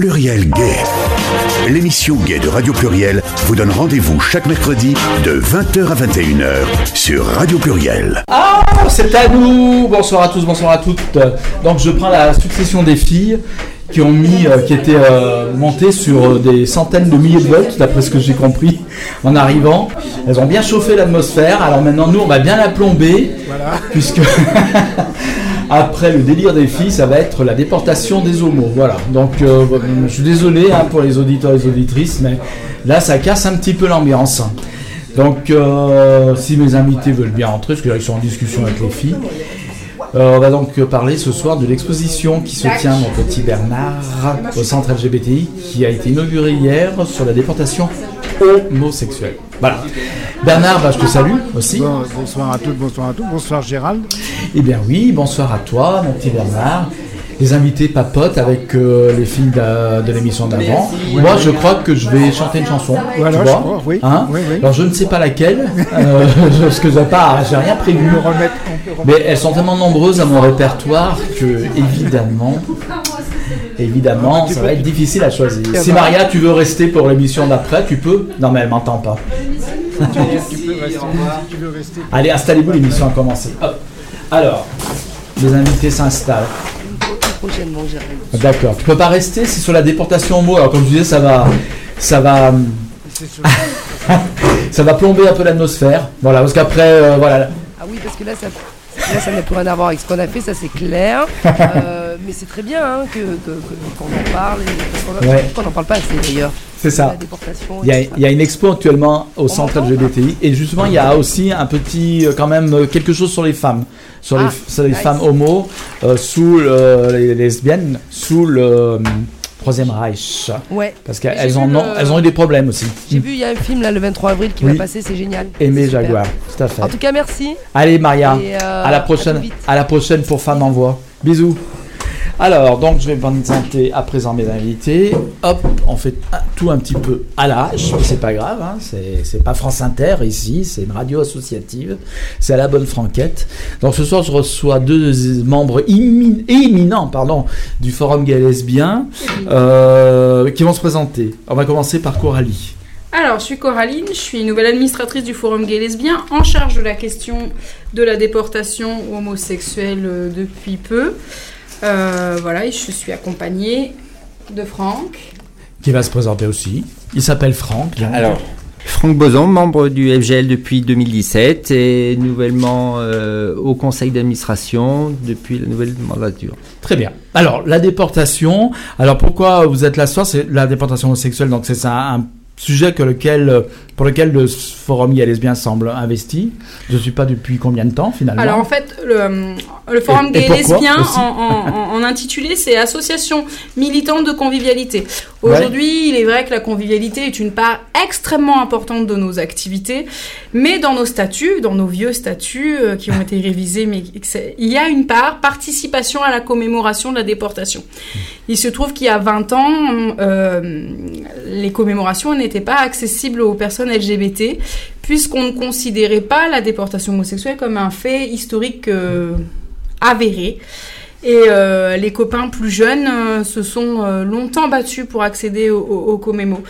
Pluriel Gay. L'émission Gay de Radio Pluriel vous donne rendez-vous chaque mercredi de 20h à 21h sur Radio Pluriel. Ah, c'est à nous Bonsoir à tous, bonsoir à toutes. Donc je prends la succession des filles qui ont mis, euh, qui étaient euh, montées sur des centaines de milliers de volts, d'après ce que j'ai compris en arrivant. Elles ont bien chauffé l'atmosphère. Alors maintenant, nous, on va bien la plomber, puisque après le délire des filles, ça va être la déportation des homos. Voilà. Donc, euh, je suis désolé hein, pour les auditeurs et les auditrices, mais là, ça casse un petit peu l'ambiance. Donc, euh, si mes invités veulent bien entrer, parce qu'ils sont en discussion avec les filles, euh, on va donc parler ce soir de l'exposition qui se tient, mon petit Bernard, au centre LGBTI, qui a été inaugurée hier sur la déportation homosexuelle. Voilà. Bernard, bah, je te salue aussi. Bon, bonsoir à toutes, bonsoir à tous. Bonsoir Gérald. Eh bien oui, bonsoir à toi, mon petit Bernard. Les invités papotent avec euh, les filles de, de l'émission d'avant. Moi, je crois que je vais chanter une chanson. Voilà, tu je vois crois, oui. Hein Oui, oui. Alors, je ne sais pas laquelle, euh, parce que j'ai pas, j'ai rien prévu. Mais elles sont tellement nombreuses à mon répertoire que, évidemment, évidemment, ça va être difficile à choisir. Si Maria, tu veux rester pour l'émission d'après, tu peux. Non, mais elle m'entend pas. Tu peux rester. Tu veux rester. Allez, installez-vous, l'émission a commencé. Hop. Alors, les invités s'installent. D'accord. Tu peux pas rester, c'est sur la déportation homo. Alors comme je disais, ça va, ça va, ça va plomber un peu l'atmosphère. Voilà, parce qu'après, euh, voilà. Ah oui, parce que là, ça là, ça n'a plus rien à voir avec ce qu'on a fait, ça c'est clair. Euh, mais c'est très bien hein, que, que- que- qu'on en parle. et- Ouais. qu'on n'en parle pas assez d'ailleurs. C'est ça. Il y, a, et tout il y a une expo actuellement au centre LGBTI et justement il y a aussi un petit euh, quand même euh, quelque chose sur les femmes, sur les, Ah, sur les nice. femmes homo, euh, sous le- les lesbiennes, sous le troisième Reich. Ouais. parce qu'elles en ont, le- elles ont eu des problèmes aussi. J'ai vu, il y a un film là le 23 avril qui Oui. va passer, c'est génial. Aimé. Jaguar, tout à fait. En tout cas, merci. Allez Maria, euh, à la prochaine, à la prochaine pour Femmes en Voix. Bisous. Alors, donc je vais présenter à présent mes invités. Hop, on fait tout un petit peu à l'âge, mais c'est pas grave, hein, c'est pas France Inter ici, c'est une radio associative, c'est à la bonne franquette. Donc ce soir, je reçois deux membres émi- éminents pardon, du Forum Gay Lesbien euh, qui vont se présenter. On va commencer par Coralie. Alors, je suis Coraline, je suis nouvelle administratrice du Forum Gay Lesbien, en charge de la question de la déportation homosexuelle euh, depuis peu. Euh, voilà, et je suis accompagnée de Franck. qui va se présenter aussi. Il s'appelle Franck. donc. Alors, Franck Boson, membre du FGL depuis 2017 et nouvellement euh, au conseil d'administration depuis la nouvelle mandature. Très bien. Alors, la déportation. Alors, pourquoi vous êtes là ce soir? C'est la déportation homosexuelle. Donc, c'est ça, un sujet que lequel, euh, pour lequel le forum gay lesbien semble investi. Je ne suis pas depuis combien de temps, finalement Alors, en fait, le, le Forum Et- et Gay pourquoi Lesbien, en, en- en- en intitulé, c'est Association militante de convivialité. Aujourd'hui, il est vrai que la convivialité est une part extrêmement importante de nos activités, mais dans nos statuts, dans nos vieux statuts euh, qui ont été révisés, mais il y a une part participation à la commémoration de la déportation. Il se trouve qu'il y a 20 ans, euh, les commémorations n'étaient pas accessibles aux personnes LGBT, puisqu'on ne considérait pas la déportation homosexuelle comme un fait historique euh, avéré. Et euh, les copains plus jeunes euh, se sont longtemps battus pour accéder aux, commémos.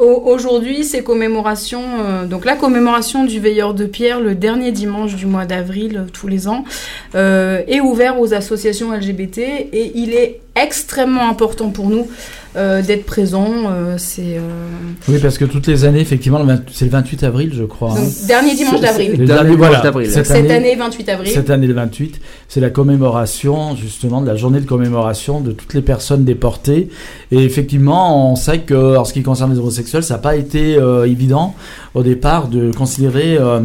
Au- Aujourd'hui, ces commémorations, donc la commémoration du veilleur de pierre le dernier dimanche du mois d'avril tous les ans, est ouvert aux associations LGBT et il est extrêmement important pour nous euh, d'être présents. euh, c'est euh, Oui, parce que toutes les années, effectivement, le 20 c'est le 28 avril, je crois. donc, hein. dernier dimanche d'avril. Le Dernier dernier, dimanche voilà. d'avril. Cette, Cette année, année, 28 avril. cette année, le 28, c'est la commémoration, justement, de la journée de commémoration de toutes les personnes déportées. Et effectivement, on sait que, en ce qui concerne les homosexuels, ça n'a pas été euh, évident au départ de considérer euh,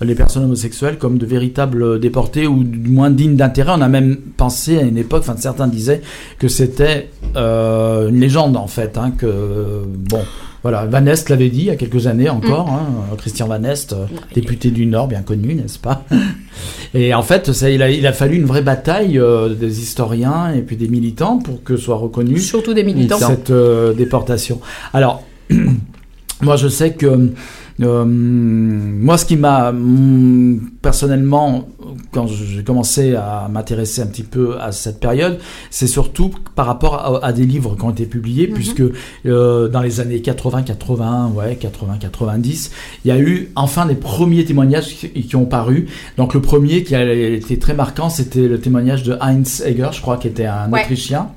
les personnes homosexuelles comme de véritables déportés ou du moins dignes d'intérêt. On a même pensé à une époque, enfin certains disaient que c'était euh, une légende en fait, hein, que bon, voilà, Van Est l'avait dit il y a quelques années encore, hein, Christian Van Est, euh, député du Nord, bien connu, n'est-ce pas? Et en fait, ça, il, a, il a fallu une vraie bataille euh, des historiens et puis des militants pour que soit reconnue Surtout des militants. cette euh, déportation. Alors, moi je sais que Euh, moi, ce qui m'a hum, personnellement, quand j'ai commencé à m'intéresser un petit peu à cette période, c'est surtout par rapport à, à des livres qui ont été publiés, Mhm. puisque euh, dans les années 80, 80, ouais, 80, 90, il y a eu enfin des premiers témoignages qui, qui ont paru. Donc le premier qui a été très marquant, c'était le témoignage de Heinz Egger, je crois, qui était un Ouais. Autrichien,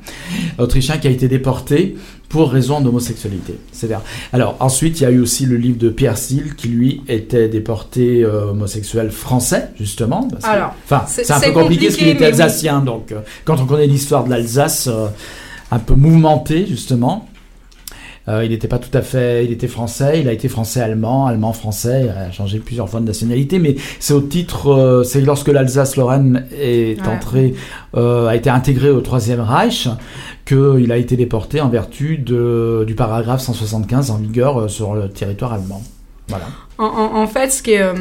Autrichien qui a été déporté pour raison d'homosexualité. C'est-à-dire. Alors ensuite, il y a eu aussi le livre de Pierre Qui lui était déporté euh, homosexuel français justement. parce que- Alors, enfin, c'est- un peu compliqué parce qu'il compliqué, était oui. alsacien, donc euh, quand on connaît l'histoire de l'Alsace, euh, un peu mouvementée justement. Il n'était pas tout à fait, il était français, il a été français-allemand, allemand-français, il a changé plusieurs fois de nationalité, mais c'est au titre, c'est lorsque l'Alsace-Lorraine est Ouais. entrée, a été intégrée au Troisième Reich, qu'il a été déporté en vertu de, du paragraphe 175 en vigueur sur le territoire allemand. En, fait, ce qui est, euh,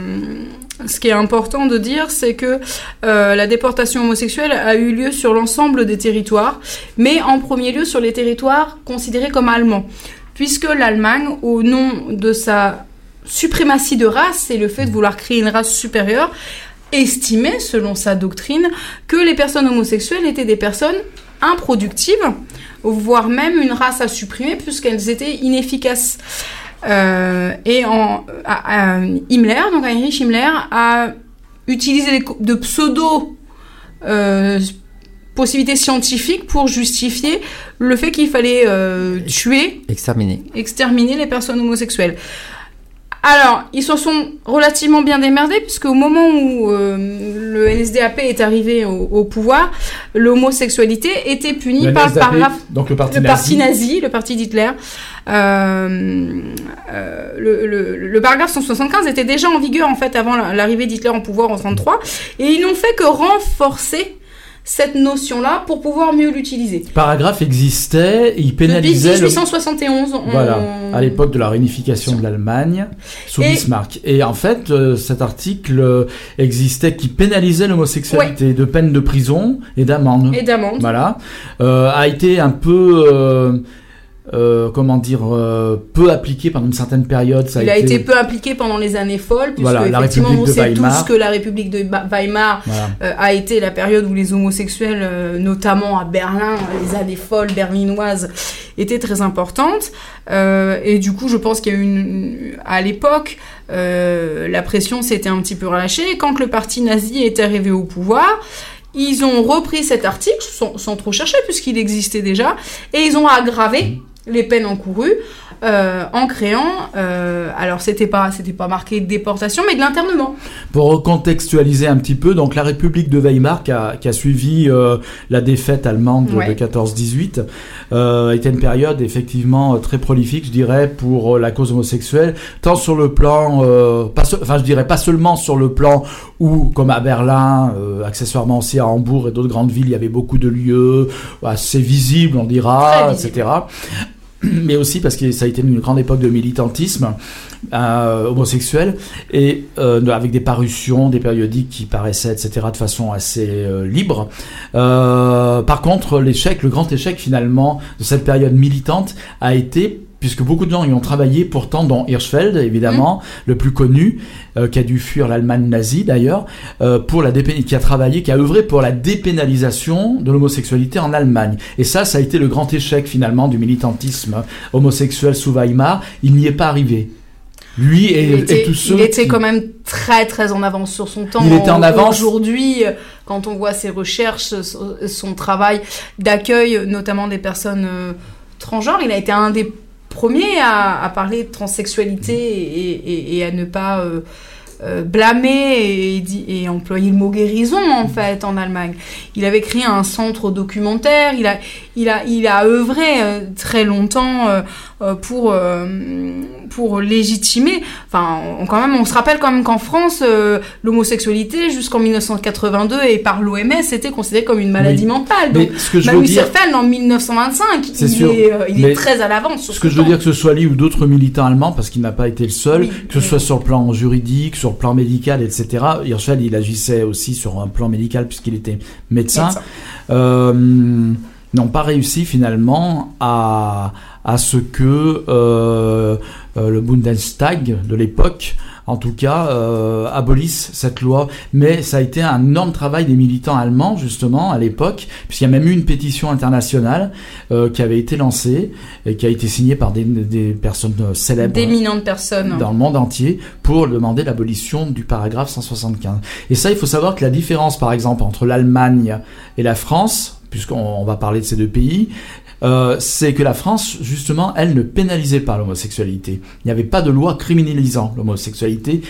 ce qui est important de dire, c'est que euh, la déportation homosexuelle a eu lieu sur l'ensemble des territoires, mais en premier lieu sur les territoires considérés comme allemands, puisque l'Allemagne, au nom de sa suprématie de race et le fait de vouloir créer une race supérieure, estimait, selon sa doctrine, que les personnes homosexuelles étaient des personnes improductives, voire même une race à supprimer, puisqu'elles étaient inefficaces. Euh, et en, à- à Himmler, donc Heinrich Himmler, a utilisé de pseudo euh, possibilités scientifiques pour justifier le fait qu'il fallait euh, tuer Exterminé. exterminer les personnes homosexuelles. Alors, ils se sont relativement bien démerdés, puisque au moment où euh, le NSDAP est arrivé au, au pouvoir, l'homosexualité était punie Le par le paragraphe donc le parti le parti nazi. le parti d'Hitler. Euh, euh, le, le- le paragraphe 175 était déjà en vigueur en fait avant la- l'arrivée d'Hitler en pouvoir en 33 et ils n'ont fait que renforcer cette notion-là pour pouvoir mieux l'utiliser. Le paragraphe existait, il Depuis pénalisait le, 1871, on- Voilà, à l'époque de la réunification de l'Allemagne sous Et- Bismarck. Et en fait, euh, cet article euh, existait qui pénalisait l'homosexualité de peine de prison et d'amende. et d'amende. Voilà, Euh, a été un peu, euh, euh, comment dire, euh, peu appliqué pendant une certaine période. Ça Il a été peu impliqué pendant les années folles, puisque Voilà, effectivement on sait tous que la République de Weimar Voilà. euh, a été la période où les homosexuels, notamment à Berlin, les années folles berlinoises, étaient très importantes. Et du coup, je pense qu'il y a eu une, à l'époque, la pression s'était un petit peu relâchée. Quand le parti nazi est arrivé au pouvoir, ils ont repris cet article sans, sans trop chercher puisqu'il existait déjà et ils ont aggravé les peines encourues euh, en créant, euh, alors c'était pas c'était pas marqué déportation mais de l'internement. Pour recontextualiser un petit peu, donc la République de Weimar qui a, qui a suivi euh, la défaite allemande de- Ouais. de 14-18 euh, était une période effectivement très prolifique, je dirais, pour la cause homosexuelle, tant sur le plan, pas enfin je dirais pas seulement sur le plan où, comme à Berlin, accessoirement aussi à Hambourg et d'autres grandes villes, il y avait beaucoup de lieux assez visibles, on dira, etc. Mais aussi parce que ça a été une grande époque de militantisme euh, homosexuel et euh, avec des parutions, des périodiques qui paraissaient, etc., de façon assez euh, libre. Par contre, l'échec, le grand échec finalement de cette période militante a été puisque beaucoup de gens y ont travaillé, pourtant dont Hirschfeld, évidemment, le plus connu, euh, qui a dû fuir l'Allemagne nazie d'ailleurs, euh, pour la qui a travaillé, qui a œuvré pour la dépénalisation de l'homosexualité en Allemagne. Et ça, ça a été le grand échec finalement du militantisme homosexuel sous Weimar. Il n'y est pas arrivé. Lui et, il et était, tous ceux il était qui- quand même très très en avance sur son temps. Il était en avance. Aujourd'hui, quand on voit ses recherches, son- son travail d'accueil, notamment des personnes euh, transgenres, il a été un des premiers à, parler de transsexualité et, à ne pas euh, euh, blâmer et, et employer le mot guérison en fait en Allemagne. Il avait créé un centre documentaire, il a, il a, il a œuvré euh, très longtemps euh, euh, pour, pour légitimer. Enfin, on, quand même, on se rappelle quand même qu'en France, l'homosexualité jusqu'en 1982 et par l'OMS était considérée comme une maladie Oui. mentale. Donc, ce que je dire, en 1925, C'est il, sûr. est, il Mais est très à l'avance ce que je veux temps. dire que ce soit lui ou d'autres militants allemands, parce qu'il n'a pas été le seul, Oui, que ce oui. soit sur le plan juridique, sur le plan médical, etc. Hirschfeld, il agissait aussi sur un plan médical puisqu'il était médecin. Médecin. Euh, n'ont pas réussi finalement à, à ce que euh, euh, le Bundestag de l'époque, en tout cas, euh, abolisse cette loi. Mais ça a été un énorme travail des militants allemands, justement, à l'époque, puisqu'il y a même eu une pétition internationale euh, qui avait été lancée et qui a été signée par des, des personnes célèbres D'éminentes personnes. dans le monde entier pour demander l'abolition du paragraphe 175. Et ça, il faut savoir que la différence, par exemple, entre l'Allemagne et la France, puisqu'on on va parler de ces deux pays, euh, c'est que la France, justement, elle ne pénalisait pas l'homosexualité. Il n'y avait pas de loi criminalisant l'homosexualité.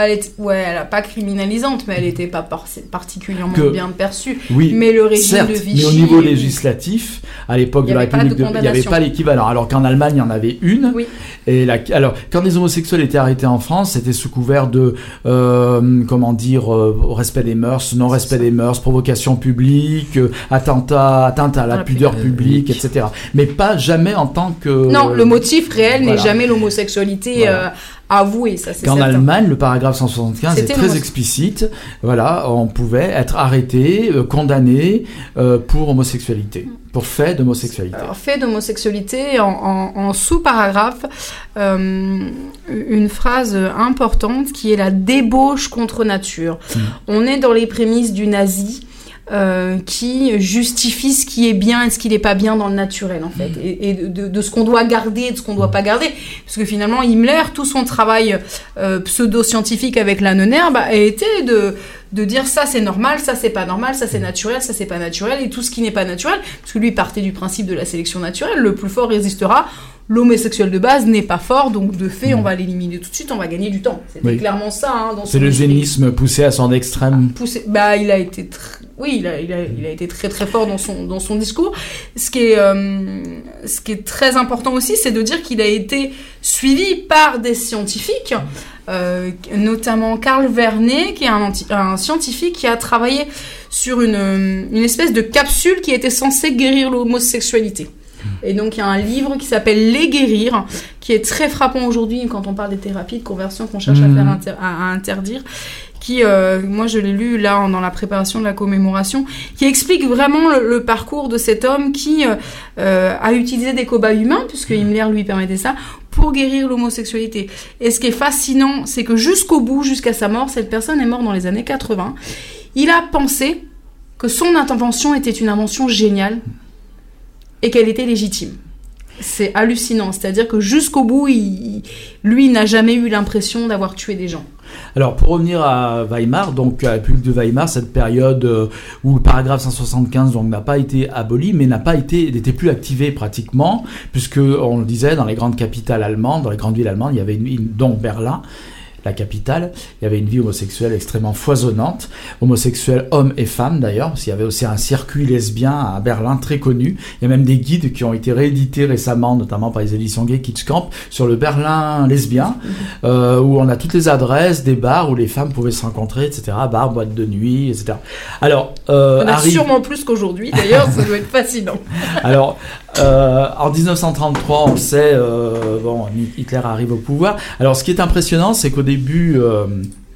Elle était, ouais, elle a pas criminalisante, mais elle était pas par- particulièrement Que- bien perçue. Oui, Mais le régime certes, de mais Vichy. au niveau législatif, à l'époque de la République, de il n'y avait pas l'équivalent. Alors qu'en Allemagne, il y en avait une. Oui. Et la, alors, quand les homosexuels étaient arrêtés en France, c'était sous couvert de, euh, comment dire, euh, respect des mœurs, non-respect des mœurs, provocation publique, euh, attentat, atteinte à la, la pudeur pudeur publique, publique. etc. Mais pas jamais en tant que. Non, le motif réel voilà. n'est jamais l'homosexualité Voilà. Avouée, ça c'est Qu'en certain. Allemagne, le paragraphe 175 est très explicite. Voilà, on pouvait être arrêté, euh, condamné euh, pour homosexualité, pour fait d'homosexualité. Alors, fait d'homosexualité, en, en- en sous-paragraphe, euh, une phrase importante qui est la débauche contre nature. Mm. On est dans les prémices du nazi. Euh, qui justifie ce qui est bien et ce qui n'est pas bien dans le naturel en fait. Et, et de, ce qu'on doit garder et de ce qu'on doit pas garder. Parce que finalement Himmler tout son travail euh, pseudo-scientifique avec la Neuner bah, a été de de dire ça c'est normal, ça c'est pas normal, ça c'est naturel, ça c'est pas naturel, et tout ce qui n'est pas naturel, parce que lui partait du principe de la sélection naturelle, le plus fort résistera, l'homosexuel de base n'est pas fort, donc de fait on va l'éliminer tout de suite, on va gagner du temps. C'était Oui. clairement ça hein, C'est le génisme poussé à son extrême. Poussé- bah il a été tr- oui il a, il, a, il a été très très fort dans son dans son discours ce qui est euh, ce qui est très important aussi c'est de dire qu'il a été suivi par des scientifiques euh, notamment Carl Vernet qui est un, scientifique qui a travaillé sur une, une espèce de capsule qui était censée guérir l'homosexualité et donc il y a un livre qui s'appelle Les guérir, qui est très frappant aujourd'hui quand on parle des thérapies de conversion qu'on cherche à Mhm. faire inter- à, à interdire. Qui, euh, moi je l'ai lu là dans la préparation de la commémoration, qui explique vraiment le, le parcours de cet homme qui euh, euh, a utilisé des cobayes humains, puisque Himmler lui permettait ça, pour guérir l'homosexualité. Et ce qui est fascinant, c'est que jusqu'au bout, jusqu'à sa mort, cette personne est morte dans les années 80. Il a pensé que son intervention était une invention géniale et qu'elle était légitime. C'est hallucinant, c'est-à-dire que jusqu'au bout, il- lui n'a jamais eu l'impression d'avoir tué des gens. Alors, pour revenir à Weimar, donc à la République de Weimar, cette période euh, où le paragraphe 175 donc n'a pas été aboli, mais n'a pas été, n'était plus activé pratiquement, puisque on le disait dans les grandes capitales allemandes, dans les grandes villes allemandes, il y avait une- dont Berlin. La capitale, il y avait une vie homosexuelle extrêmement foisonnante, homosexuels hommes et femmes d'ailleurs, parce qu'il y avait aussi un circuit lesbien à Berlin très connu. Il y a même des guides qui ont été réédités récemment, notamment par les éditions Gay Kids Camp, sur le Berlin lesbien, euh, où on a toutes les adresses des bars où les femmes pouvaient se rencontrer, etc. Bars, boîtes de nuit, etc. Alors, euh, a arrive- sûrement plus qu'aujourd'hui, d'ailleurs, ça doit être fascinant. alors, euh, en 1933, on sait, euh, bon, Hitler arrive au pouvoir. Alors, ce qui est impressionnant, c'est qu'au début, euh,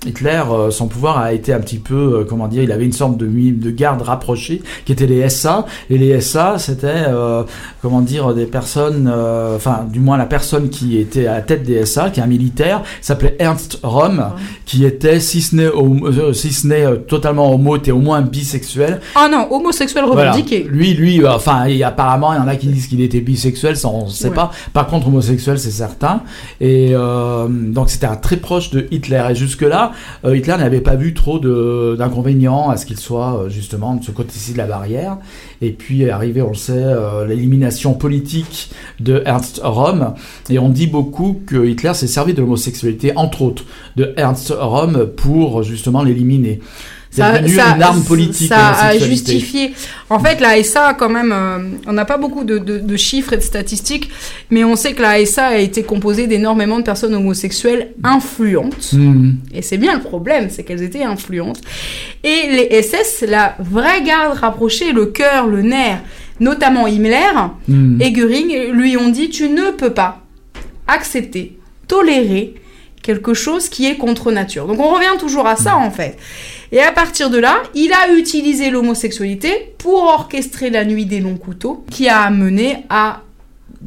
Hitler, euh, son pouvoir a été un petit peu, euh, comment dire, il avait une sorte de, de garde rapprochée, qui étaient les SA. Et les SA, c'était, euh, comment dire, des personnes, euh, enfin, du moins la personne qui était à la tête des SA, qui est un militaire, s'appelait Ernst Röhm, qui était, si ce n'est, euh, si ce n'est totalement homo, était au moins bisexuel. Ah non, homosexuel Voilà. revendiqué. Lui, lui, enfin, et apparemment, il y en a qui disent qu'il était bisexuel, ça on ne sait Ouais. pas. Par contre, homosexuel, c'est certain. Et euh, donc, c'était un très proche de Hitler. Et jusque-là, euh, Hitler n'avait pas vu trop d'inconvénients à ce qu'il soit euh, justement de ce côté-ci de la barrière. Et puis, est arrivé, on le sait, euh, l'élimination politique de Ernst Röhm. Et on dit beaucoup que Hitler s'est servi de l'homosexualité, entre autres, de Ernst Röhm pour justement l'éliminer. C'est devenu une arme politique. Ça a justifié. En fait, la SA, quand même, euh, on n'a pas beaucoup de, de- de chiffres et de statistiques, mais on sait que la SA a été composée d'énormément de personnes homosexuelles influentes. Hmm. Et c'est bien le problème, c'est qu'elles étaient influentes. Et les SS, la vraie garde rapprochée, le cœur, le nerf, notamment Himmler Hmm. et Göring, lui ont dit tu ne peux pas accepter, tolérer quelque chose qui est contre nature. Donc on revient toujours à ça en fait. Et à partir de là, il a utilisé l'homosexualité pour orchestrer la nuit des longs couteaux, qui a amené à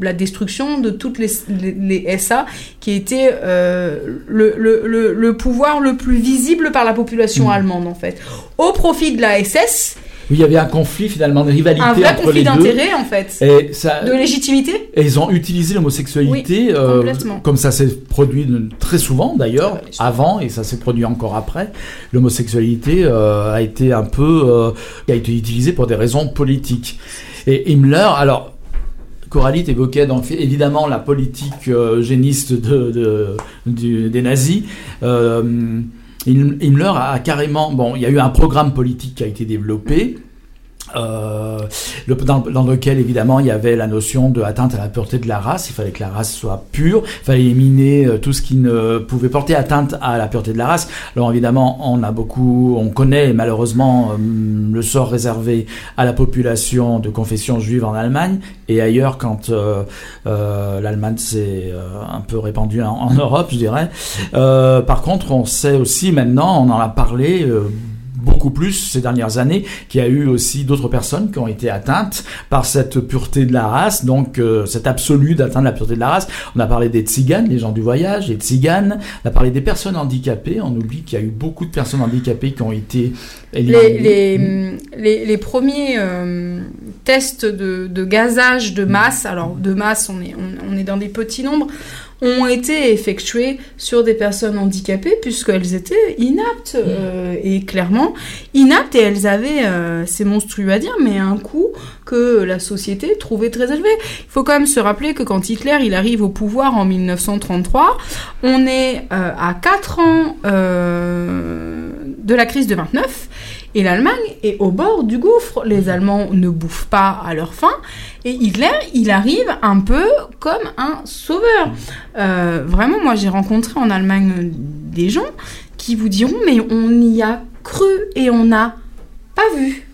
la destruction de toutes les, les, les SA, qui était euh, le, le, le, le pouvoir le plus visible par la population Mm. allemande en fait, au profit de la SS, il y avait un conflit finalement, une rivalité un vrai entre conflit les deux. d'intérêts en fait, Et ça, de légitimité. Et ils ont utilisé l'homosexualité, Oui, euh, comme ça s'est produit très souvent d'ailleurs, je- avant, et ça s'est produit encore après. L'homosexualité euh, a été un peu, euh, a été utilisée pour des raisons politiques. Et Himmler, alors, Coralie évoquait donc évidemment la politique géniste de, de- du- des nazis. Him- Himmler a carrément, bon, il y a eu un programme politique qui a été développé. Euh, dans, lequel évidemment il y avait la notion de atteinte à la pureté de la race. Il fallait que la race soit pure. Il fallait éliminer euh, tout ce qui ne pouvait porter atteinte à la pureté de la race. Alors évidemment, on a beaucoup, on connaît malheureusement euh, le sort réservé à la population de confession juive en Allemagne et ailleurs quand euh, l'Allemagne s'est un peu répandue en, en Europe, je dirais. Par contre, on sait aussi maintenant, on en a parlé. Beaucoup plus ces dernières années, qu'il y a eu aussi d'autres personnes qui ont été atteintes par cette pureté de la race, donc euh, cet absolu d'atteindre la pureté de la race. On a parlé des tziganes, les gens du voyage, les tziganes. On a parlé des personnes handicapées. On oublie qu'il y a eu beaucoup de personnes handicapées qui ont été Les, éliminées. les, les, les premiers euh, tests de, de gazage de masse, alors de masse, on est, on, on est dans des petits nombres, ont été effectués sur des personnes handicapées puisqu'elles étaient inaptes euh, et clairement inaptes et elles avaient, euh, c'est monstrueux à dire, mais un coût que la société trouvait très élevé. Il faut quand même se rappeler que quand Hitler il arrive au pouvoir en 1933, on est euh, à 4 ans de la crise de 29 et l'Allemagne est au bord du gouffre. Les Allemands ne bouffent pas à leur faim. Et Hitler, il arrive un peu comme un sauveur. Euh, vraiment, moi, j'ai rencontré en Allemagne des gens qui vous diront, mais on y a cru et on n'a pas vu.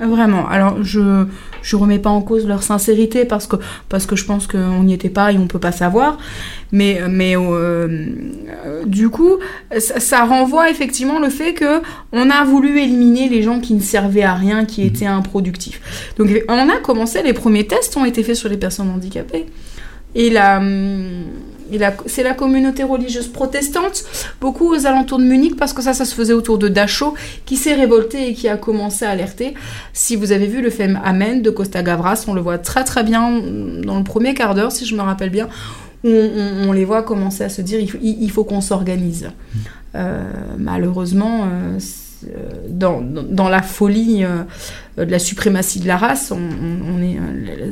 Vraiment. Alors, je je remets pas en cause leur sincérité parce que parce que je pense qu'on n'y était pas et on peut pas savoir. Mais mais euh, euh, du coup, ça, ça renvoie effectivement le fait que on a voulu éliminer les gens qui ne servaient à rien, qui étaient improductifs. Donc on a commencé, les premiers tests ont été faits sur les personnes handicapées. Et la, hum, et la- c'est la communauté religieuse protestante, beaucoup aux alentours de Munich, parce que ça, ça se faisait autour de Dachau, qui s'est révolté et qui a commencé à alerter. Si vous avez vu le film Amen de Costa Gavras, on le voit très très bien dans le premier quart d'heure, si je me rappelle bien, où on, les voit commencer à se dire il faut, qu'on s'organise. Euh, malheureusement, euh, euh, dans, la folie de la suprématie de la race,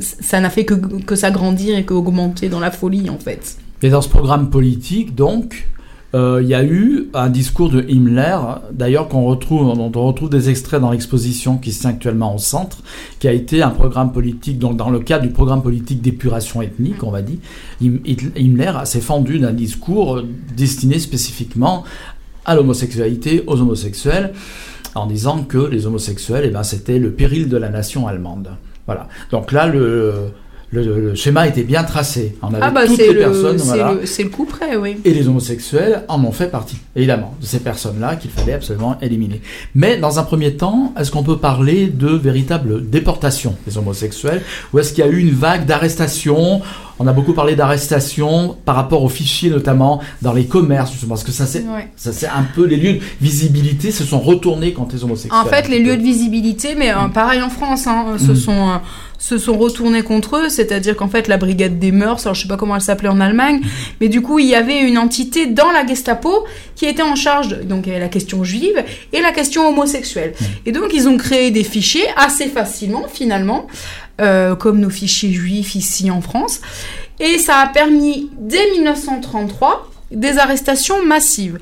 ça n'a fait que s'agrandir et qu'augmenter dans la folie en fait. Et dans ce programme politique, donc, euh, il y a eu un discours de Himmler, d'ailleurs qu'on retrouve, dont on retrouve des extraits dans l'exposition qui se tient actuellement au centre, qui a été un programme politique, donc dans le cadre du programme politique d'épuration ethnique, on va dire, Himmler s'est fendu d'un discours euh, destiné spécifiquement à l'homosexualité, aux homosexuels, en disant que les homosexuels, eh ben, c'était le péril de la nation allemande. Voilà. Donc là, le, le, le schéma était bien tracé. On avait Ah bah toutes les le, personnes, c'est voilà. le, le coup près, oui. Et les homosexuels en ont fait partie, évidemment, de ces personnes-là qu'il fallait absolument éliminer. Mais dans un premier temps, est-ce qu'on peut parler de véritable déportation des homosexuels Ou est-ce qu'il y a eu une vague d'arrestations On a beaucoup parlé d'arrestations par rapport aux fichiers, notamment dans les commerces, justement, parce que ça c'est, Ouais. c'est un peu les lieux de visibilité se sont retournés contre les homosexuels. En fait, les lieux de visibilité, mais euh, pareil en France, hein, se, Mm. sont, euh, se sont retournés contre eux, c'est-à-dire qu'en fait, la brigade des mœurs, alors je sais pas comment elle s'appelait en Allemagne, mais du coup, il y avait une entité dans la Gestapo qui était en charge, de, donc il y avait la question juive et la question homosexuelle. Et donc, ils ont créé des fichiers assez facilement, finalement, euh, comme nos fichiers juifs ici en France. Et ça a permis, dès 1933, des arrestations massives.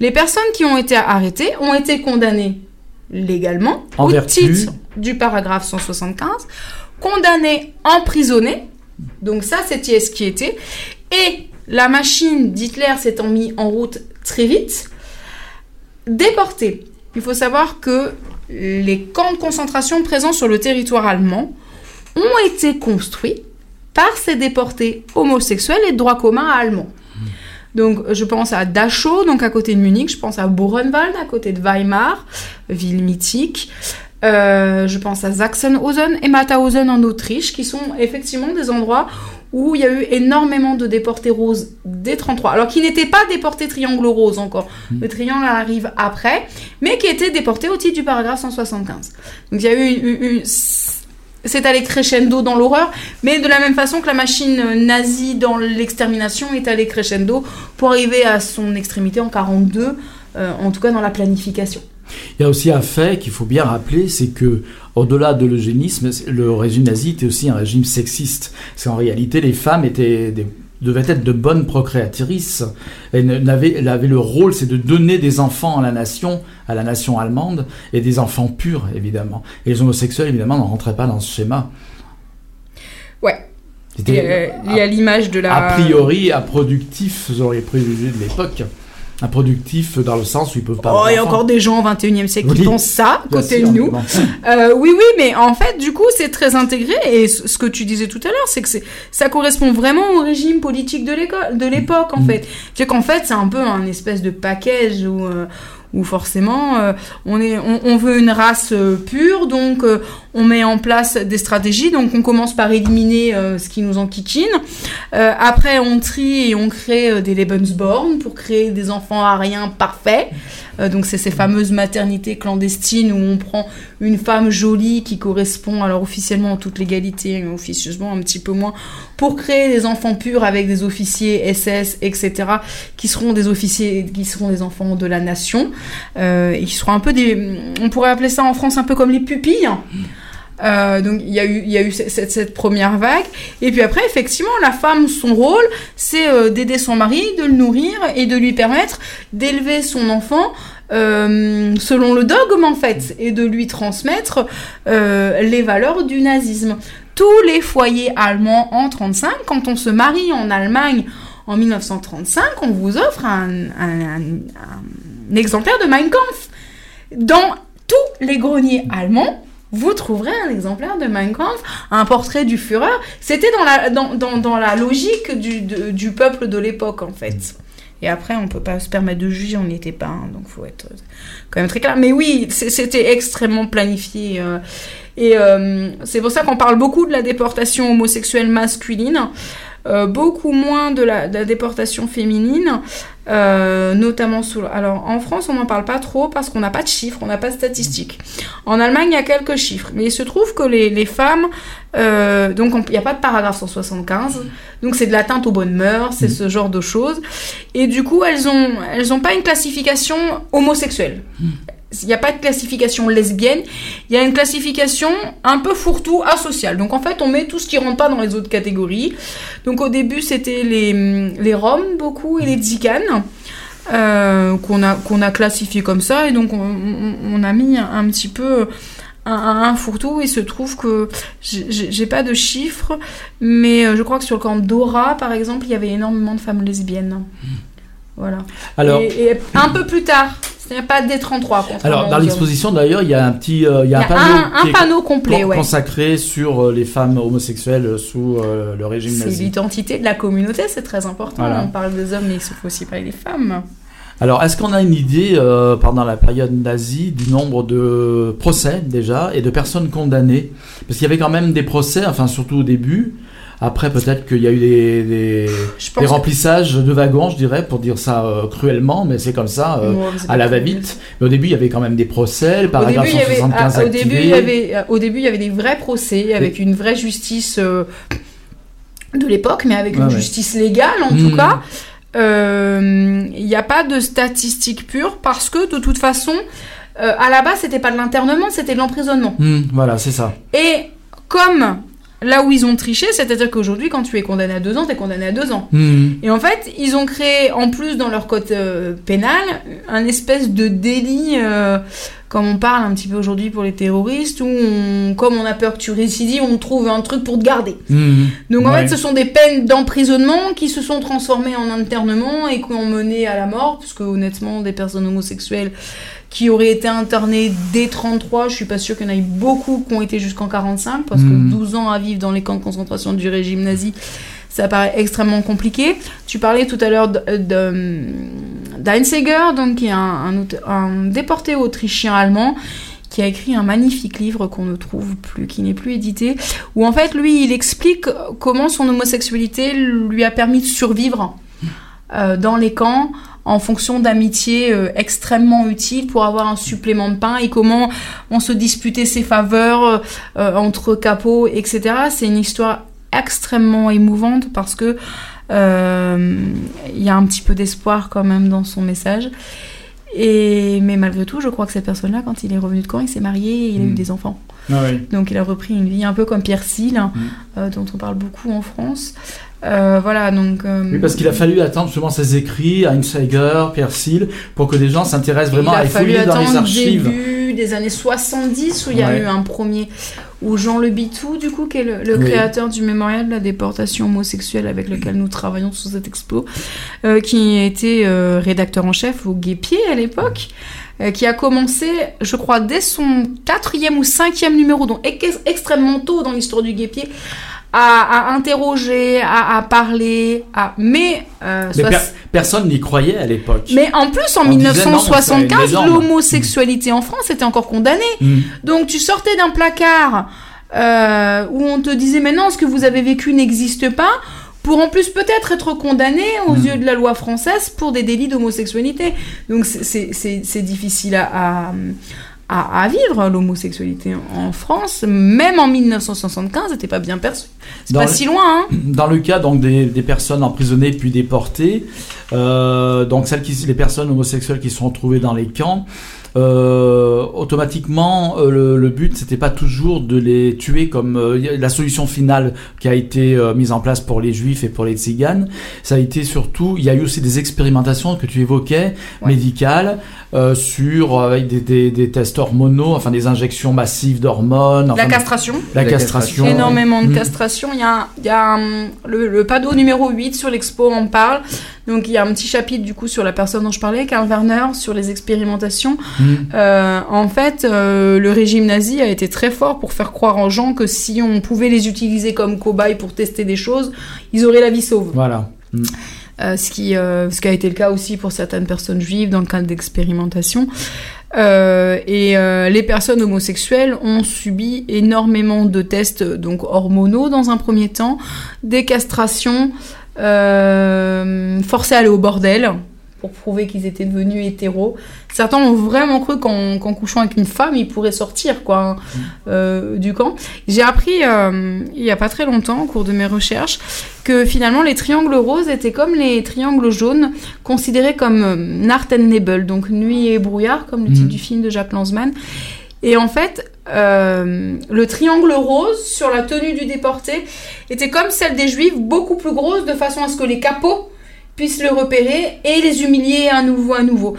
Les personnes qui ont été arrêtées ont été condamnées légalement En au vertu. titre du paragraphe 175, condamnées, emprisonnées. Donc ça, c'était ce qui était. Et la machine d'Hitler s'étant mise en route très vite, déportées. Il faut savoir que les camps de concentration présents sur le territoire allemand ont été construits par ces déportés homosexuels et de droit commun allemands. Donc je pense à Dachau, donc à côté de Munich, je pense à Buchenwald, à côté de Weimar, ville mythique. Euh, je pense à Sachsenhausen et Mauthausen en Autriche, qui sont effectivement des endroits où il y a eu énormément de déportés roses dès 33. Alors qui n'étaient pas déportés triangle rose encore. Le triangle arrive après, mais qui étaient déportés au titre du paragraphe 175. Donc il y a eu une... une- c'est allé crescendo dans l'horreur, mais de la même façon que la machine nazie dans l'extermination est allée crescendo pour arriver à son extrémité en 42, euh, en tout cas dans la planification. Il y a aussi un fait qu'il faut bien rappeler, c'est que au-delà de l'eugénisme, le régime nazi était aussi un régime sexiste. C'est en réalité les femmes étaient des- devaient être de bonnes procréatrices. Elles avaient le rôle, c'est de donner des enfants à la nation, à la nation allemande, et des enfants purs, évidemment. Et les homosexuels, évidemment, n'en rentraient pas dans ce schéma. Ouais. C'était, euh, il y a l'image de la. a priori, improductif, vous auriez préjugé de l'époque. Improductif dans le sens où ils peuvent pas. Oh, il y a encore des gens au 21e siècle qui pensent ça, Bien côté sûr, de nous. bon. Euh, oui, oui, mais en fait, du coup, c'est très intégré. Et ce que tu disais tout à l'heure, c'est que c'est, ça correspond vraiment au régime politique de l'école, de l'époque, en Mm. fait. C'est qu'en fait, c'est un peu un espèce de package où, euh, où forcément, euh, on est, on, veut une race euh, pure, donc euh, on met en place des stratégies. Donc, on commence par éliminer ce qui nous enquiquine. Après, on trie et on crée des Lebensborn pour créer des enfants ariens parfaits. Euh, donc, c'est ces fameuses maternités clandestines où on prend une femme jolie qui correspond alors officiellement en toute légalité, officieusement un petit peu moins, pour créer des enfants purs avec des officiers SS, etc., qui seront des officiers, qui seront des enfants de la nation, euh, seront un peu des, on pourrait appeler ça en France un peu comme les pupilles. Euh, donc il y a eu, cette, première vague, et puis après effectivement la femme son rôle c'est euh, d'aider son mari, de le nourrir et de lui permettre d'élever son enfant euh, selon le dogme en fait et de lui transmettre les valeurs du nazisme. Tous les foyers allemands en 35, quand on se marie en Allemagne en 1935, on vous offre un- un- un exemplaire de Mein Kampf. Dans tous les greniers allemands, vous trouverez un exemplaire de Mein Kampf, un portrait du Führer. C'était dans la, dans, dans, dans la logique du, du peuple de l'époque, en fait. Et après, on peut pas se permettre de juger, on n'y était pas, hein, donc faut être quand même très clair. Mais oui, c'était extrêmement planifié. euh, et euh, c'est pour ça qu'on parle beaucoup de la déportation homosexuelle masculine, euh, beaucoup moins de la, déportation féminine, euh, notamment sous. Alors en France, on n'en parle pas trop parce qu'on n'a pas de chiffres, on n'a pas de statistiques. En Allemagne, il y a quelques chiffres, mais il se trouve que les, femmes, euh, donc on- il n'y a pas de paragraphe 175, donc c'est de l'atteinte aux bonnes mœurs, c'est ce genre de choses, et du coup elles ont elles ont pas une classification homosexuelle. Il n'y a pas de classification lesbienne, il y a une classification un peu fourre-tout asociale. Donc en fait, on met tout ce qui rentre pas dans les autres catégories. Donc au début, c'était les, Roms beaucoup et les Tziganes. euh, qu'on a qu'on a classifié comme ça et donc on, a mis un, petit peu un, fourre-tout il se trouve que j'ai- pas de chiffres mais euh, je crois que sur le camp Dora par exemple il y avait énormément de femmes lesbiennes voilà. Alors, et, et un peu plus tard c'est pas dès 33 contrairement alors dans l'exposition d'ailleurs, il y a un petit, euh, il y il a un panneau, un, qui un est panneau complet con- ouais. consacré sur euh, les femmes homosexuelles sous euh, le régime c'est nazi. l'identité de la communauté c'est très important. Voilà. on parle des hommes mais il faut aussi parler des femmes Alors, est-ce qu'on a une idée euh, pendant la période nazie du nombre de procès déjà et de personnes condamnées? Parce qu'il y avait quand même des procès, enfin surtout au début. Après, peut-être qu'il y a eu des, des, je des pense que- remplissages de wagons, je dirais, pour dire ça euh, cruellement, mais c'est comme ça, euh, Ouais, à la va-vite. Mais au début, il y avait quand même des procès, le Au paragraphe début, il y avait, 175 ah, au, début, il y avait, euh, au début, il y avait des vrais procès avec une vraie justice de l'époque, mais avec une ouais. justice légale en tout cas. Euh, Il n'y a pas de statistiques pures parce que de toute façon, euh, à la base, c'était pas de l'internement, c'était de l'emprisonnement. Hmm, voilà, c'est ça. Et comme là où ils ont triché, c'est-à-dire qu'aujourd'hui, quand tu es condamné à deux ans, tu es condamné à deux ans. Hmm. Et en fait, ils ont créé, en plus dans leur code euh, pénal, un espèce de délit, euh, comme on parle un petit peu aujourd'hui pour les terroristes, où on- comme on a peur que tu récidives, on trouve un truc pour te garder. Hmm. Donc en Ouais. fait, ce sont des peines d'emprisonnement qui se sont transformées en internement et qui ont mené à la mort, puisque honnêtement, des personnes homosexuelles qui auraient été internées dès 33, je suis pas sûre qu'il y en ait beaucoup qui ont été jusqu'en 45, parce que 12 ans à vivre dans les camps de concentration du régime nazi, ça paraît extrêmement compliqué. Tu parlais tout à l'heure de, de- d'Heinzsäger, donc qui est un, un auteur- un déporté autrichien-allemand qui a écrit un magnifique livre qu'on ne trouve plus, qui n'est plus édité, où en fait lui il explique comment son homosexualité lui a permis de survivre euh, dans les camps en fonction d'amitiés euh, extrêmement utiles pour avoir un supplément de pain et comment on se disputait ses faveurs euh, entre capots, etc. C'est une histoire extrêmement émouvante parce que euh, il y a un petit peu d'espoir quand même dans son message. Et, mais malgré tout, je crois que cette personne-là, quand il est revenu de camp, il s'est marié et il a eu Mm. des enfants. Ah oui. Donc il a repris une vie un peu comme Pierre Sille, Mm. euh, dont on parle beaucoup en France. Euh, voilà, donc... euh, Oui, parce qu'il a fallu attendre justement ses écrits, Pierre Seal, pour que des gens s'intéressent vraiment à fouiller dans les archives. début des années 70 où il y a Ouais. eu un premier où Jean Le Bitou du coup qui est le, le Oui. créateur du mémorial de la déportation homosexuelle avec lequel nous travaillons sur cette expo euh, qui était euh, rédacteur en chef au Guépier à l'époque qui a commencé je crois dès son quatrième ou cinquième numéro donc ex- extrêmement tôt dans l'histoire du Guépier à, à interroger, à, à parler, à... mais, euh, Mais soix- per- personne n'y croyait à l'époque. mais en plus, en On disait non, c'est 1975, une légende. l'homosexualité en France était encore condamnée. Mm. Donc tu sortais d'un placard euh, où on te disait mais non, ce que vous avez vécu n'existe pas, pour en plus peut-être être condamné aux Mm. yeux de la loi française pour des délits d'homosexualité. Donc c'est- difficile à, à, à- à vivre l'homosexualité en France, même en 1975, c'était pas bien perçu. C'est pas le- si loin, hein Dans le cas donc des, des personnes emprisonnées puis déportées, euh, donc celles qui, les personnes homosexuelles qui sont retrouvées dans les camps, euh, automatiquement euh, le, le but c'était pas toujours de les tuer comme euh, la solution finale qui a été euh, mise en place pour les juifs et pour les tziganes. Ça a été surtout, il y a eu aussi des expérimentations que tu évoquais Ouais. médicales euh, sur euh, avec des, des, des tests hormonaux, enfin des injections massives d'hormones, enfin, La castration. la La castration, énormément de Mm. castration. Il y a, il y a hum, le, le panneau numéro 8 sur l'expo en parle. Donc il y a un petit chapitre du coup sur la personne dont je parlais, Karl Werner, sur les expérimentations. Mm. Euh, en fait, euh, le régime nazi a été très fort pour faire croire aux gens que si on pouvait les utiliser comme cobayes pour tester des choses, ils auraient la vie sauve. Voilà. Euh, ce, qui, ce qui a été le cas aussi pour certaines personnes juives dans le cadre d'expérimentation. Et les personnes homosexuelles ont subi énormément de tests donc hormonaux dans un premier temps, des castrations, forcés à aller au bordel pour prouver qu'ils étaient devenus hétéros. Certains ont vraiment cru qu'en couchant avec une femme, ils pourraient sortir quoi euh, du camp. J'ai appris euh, il y a pas très longtemps, au cours de mes recherches, que finalement les triangles roses étaient comme les triangles jaunes, considérés comme euh, Nacht and Nebel, donc nuit et brouillard, comme le titre du film de Jack Lanzmann. Et en fait, euh, le triangle rose sur la tenue du déporté était comme celle des juifs, beaucoup plus grosse, de façon à ce que les capots puissent le repérer et les humilier à nouveau à nouveau.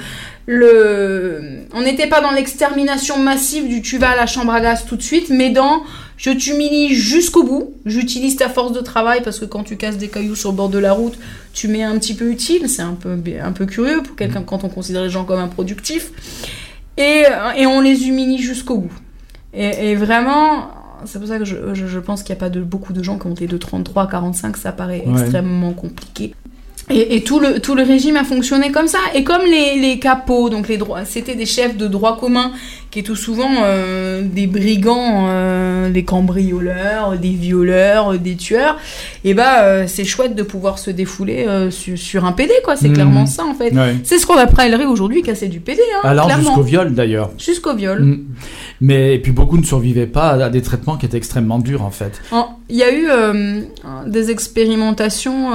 Le... On n'était pas dans l'extermination massive du tu vas à la chambre à gaz tout de suite, mais dans je t'humilie jusqu'au bout, j'utilise ta force de travail parce que quand tu casses des cailloux sur le bord de la route, tu mets un petit peu utile, c'est un peu, un peu curieux pour quelqu'un quand on considère les gens comme improductifs. Et, et on les humilie jusqu'au bout. Et, et vraiment, c'est pour ça que je, je, je pense qu'il n'y a pas de, beaucoup de gens qui ont été de 33 à 45, ça paraît Ouais. extrêmement compliqué. Et, et tout, le, tout le régime a fonctionné comme ça. Et comme les, les capots, donc les droits, c'était des chefs de droit commun, qui est tout souvent euh, des brigands, euh, des cambrioleurs, des violeurs, euh, des tueurs, et bah euh, c'est chouette de pouvoir se défouler sur, sur un PD, quoi. C'est Mhm. clairement ça, en fait. Ouais. C'est ce qu'on appellerait aujourd'hui casser du PD, hein, Alors jusqu'au viol d'ailleurs. Jusqu'au viol. Mm. Mais et puis beaucoup ne survivaient pas à des traitements qui étaient extrêmement durs en fait. Il y a eu des expérimentations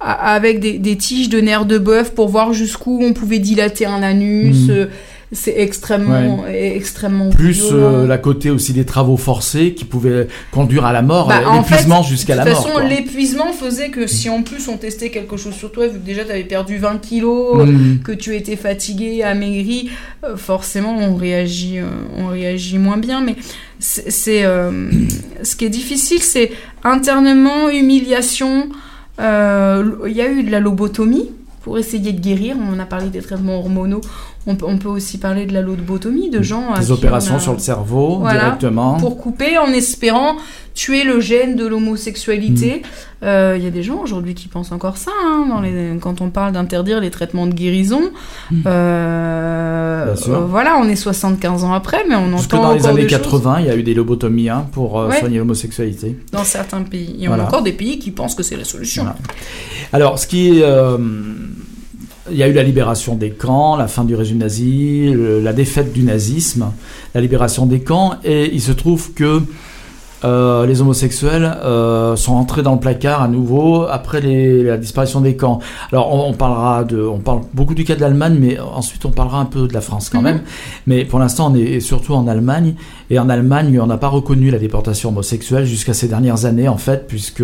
avec des, des tiges de nerfs de bœuf pour voir jusqu'où on pouvait dilater un anus. Euh, C'est extrêmement, extrêmement Plus euh, la côté aussi des travaux forcés qui pouvaient conduire à la mort, Bah, en l'épuisement jusqu'à De la toute mort. façon, quoi. l'épuisement faisait que si en plus on testait quelque chose sur toi, vu que déjà tu avais perdu 20 kilos, Mm. que tu étais fatigué, amaigri, euh, forcément on réagit, euh, on réagit moins bien. Mais c'est, euh, ce qui est difficile, c'est internement, humiliation. Euh, Il y a eu de la lobotomie pour essayer de guérir. On a parlé des traitements hormonaux. On peut, on peut aussi parler de la lobotomie, de gens Des opérations a- sur le cerveau Voilà, directement. pour couper en espérant tuer le gène de l'homosexualité. Mm. Euh, Il y a des gens aujourd'hui qui pensent encore ça, hein, dans les, quand on parle d'interdire les traitements de guérison. Euh, Mm. Bien sûr. euh, voilà, on est 75 ans après, mais on Jusque entend dans les encore années des choses 80, il y a eu des lobotomies hein, pour euh, Ouais. soigner l'homosexualité. dans certains pays. On Voilà. a encore des pays qui pensent que c'est la solution. Voilà. Alors, ce qui est. euh, il y a eu la libération des camps, la fin du régime nazi, le- la défaite du nazisme, la libération des camps, et il se trouve que euh, les homosexuels euh, sont entrés dans le placard à nouveau après les- la disparition des camps. Alors on, on parlera de, on parle beaucoup du cas de l'Allemagne, mais ensuite on parlera un peu de la France quand Mhm. même. Mais pour l'instant on est surtout en Allemagne, et en Allemagne on n'a pas reconnu la déportation homosexuelle jusqu'à ces dernières années en fait, puisque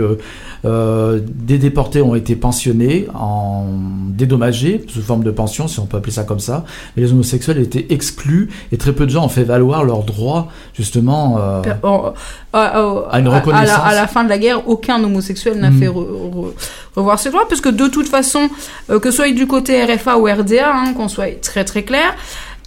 euh, des déportés ont été pensionnés, en dédommagés sous forme de pension, si on peut appeler ça comme ça, mais les homosexuels étaient exclus, et très peu de gens ont fait valoir leurs droits justement. euh, Per- oh, à, une à reconnaissance. la, à la fin de la guerre, aucun homosexuel n'a Mhm. fait re- re- revoir ses droits, parce que de toute façon, euh, que ce soit du côté RFA ou RDA, hein, qu'on soit très très clair,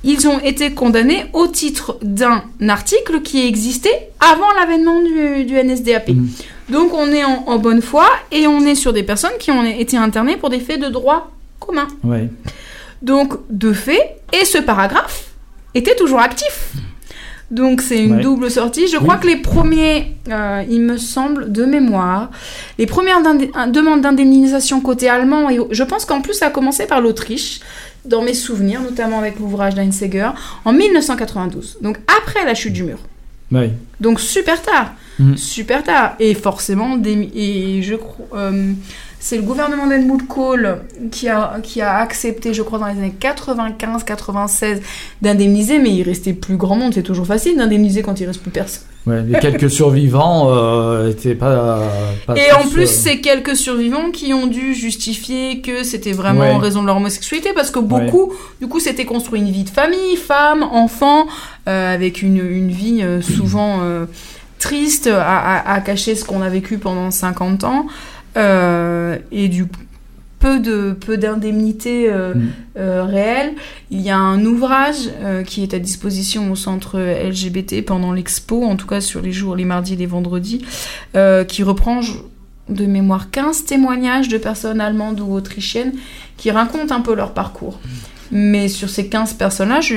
ils ont été condamnés au titre d'un article qui existait avant l'avènement du, du NSDAP. Mhm. Donc on est en, en bonne foi et on est sur des personnes qui ont été internées pour des faits de droit commun. ouais. Donc, de fait, et ce paragraphe était toujours actif. Donc, c'est une Ouais. double sortie. Je crois que les premiers, euh, il me semble, de mémoire, les premières demandes d'indemnisation côté allemand, et je pense qu'en plus, ça a commencé par l'Autriche, dans mes souvenirs, notamment avec l'ouvrage d'Heinzsäger, en 1992. Donc, après la chute du mur. Ouais. Donc super tard, Mhm. super tard. Et forcément, des, et je crois, euh, c'est le gouvernement d'Helmut Kohl qui a, qui a accepté, je crois, dans les années 95-96, d'indemniser, mais il restait plus grand monde. C'est toujours facile d'indemniser quand il reste plus personne. Ouais, les quelques survivants euh, étaient pas. pas Et en plus, euh, c'est quelques survivants qui ont dû justifier que c'était vraiment Ouais. en raison de leur homosexualité, parce que beaucoup, du coup, s'étaient construit une vie de famille, femmes, enfants, euh, avec une, une vie euh, souvent euh, triste, à, à- à cacher ce qu'on a vécu pendant 50 ans, euh, et du peu de peu d'indemnités euh, Mm. euh, réelles. Il y a un ouvrage euh, qui est à disposition au centre LGBT pendant l'expo, en tout cas sur les jours, les mardis et les vendredis, euh, qui reprend de mémoire 15 témoignages de personnes allemandes ou autrichiennes qui racontent un peu leur parcours. Mais sur ces 15 personnes-là, je-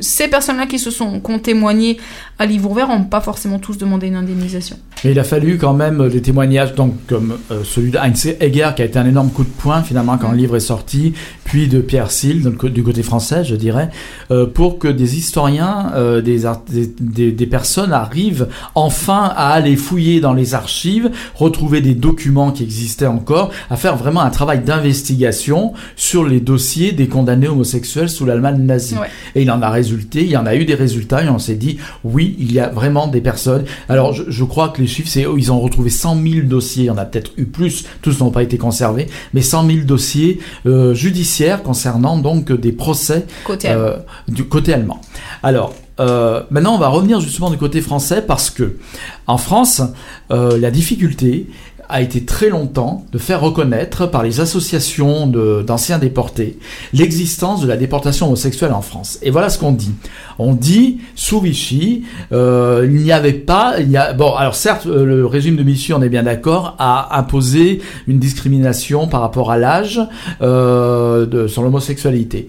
ces personnes-là qui se sont ont témoigné à livre ouvert n'ont pas forcément tous demandé une indemnisation. Mais il a fallu quand même des témoignages, donc comme euh, celui d'Heinz Egger, qui a été un énorme coup de poing finalement quand le livre est sorti, puis de Pierre Seal, donc, du côté français, je dirais, euh, pour que des historiens, euh, des, des, des- des personnes arrivent enfin à aller fouiller dans les archives, retrouver des documents qui existaient encore, à faire vraiment un travail d'investigation sur les dossiers des condamnés homosexuels sous l'Allemagne nazie. Ouais. Et il en a résulté, il y en a eu des résultats, et on s'est dit, oui, il y a vraiment des personnes. Alors, je, je crois que les chiffres, c'est, oh, ils ont retrouvé 100 000 dossiers, il y en a peut-être eu plus, tous n'ont pas été conservés, mais 100 000 dossiers euh, judiciaires concernant donc des procès Côté euh, du côté allemand. Alors, euh, maintenant, on va revenir justement du côté français parce que en France, euh, la difficulté a été très longtemps de faire reconnaître par les associations d'anciens déportés l'existence de la déportation homosexuelle en France. Et voilà ce qu'on dit. On dit, sous Vichy, euh, il n'y avait pas... Il y a, bon, alors certes, euh, le régime de Vichy, on est bien d'accord, a imposé une discrimination par rapport à l'âge euh, sur l'homosexualité.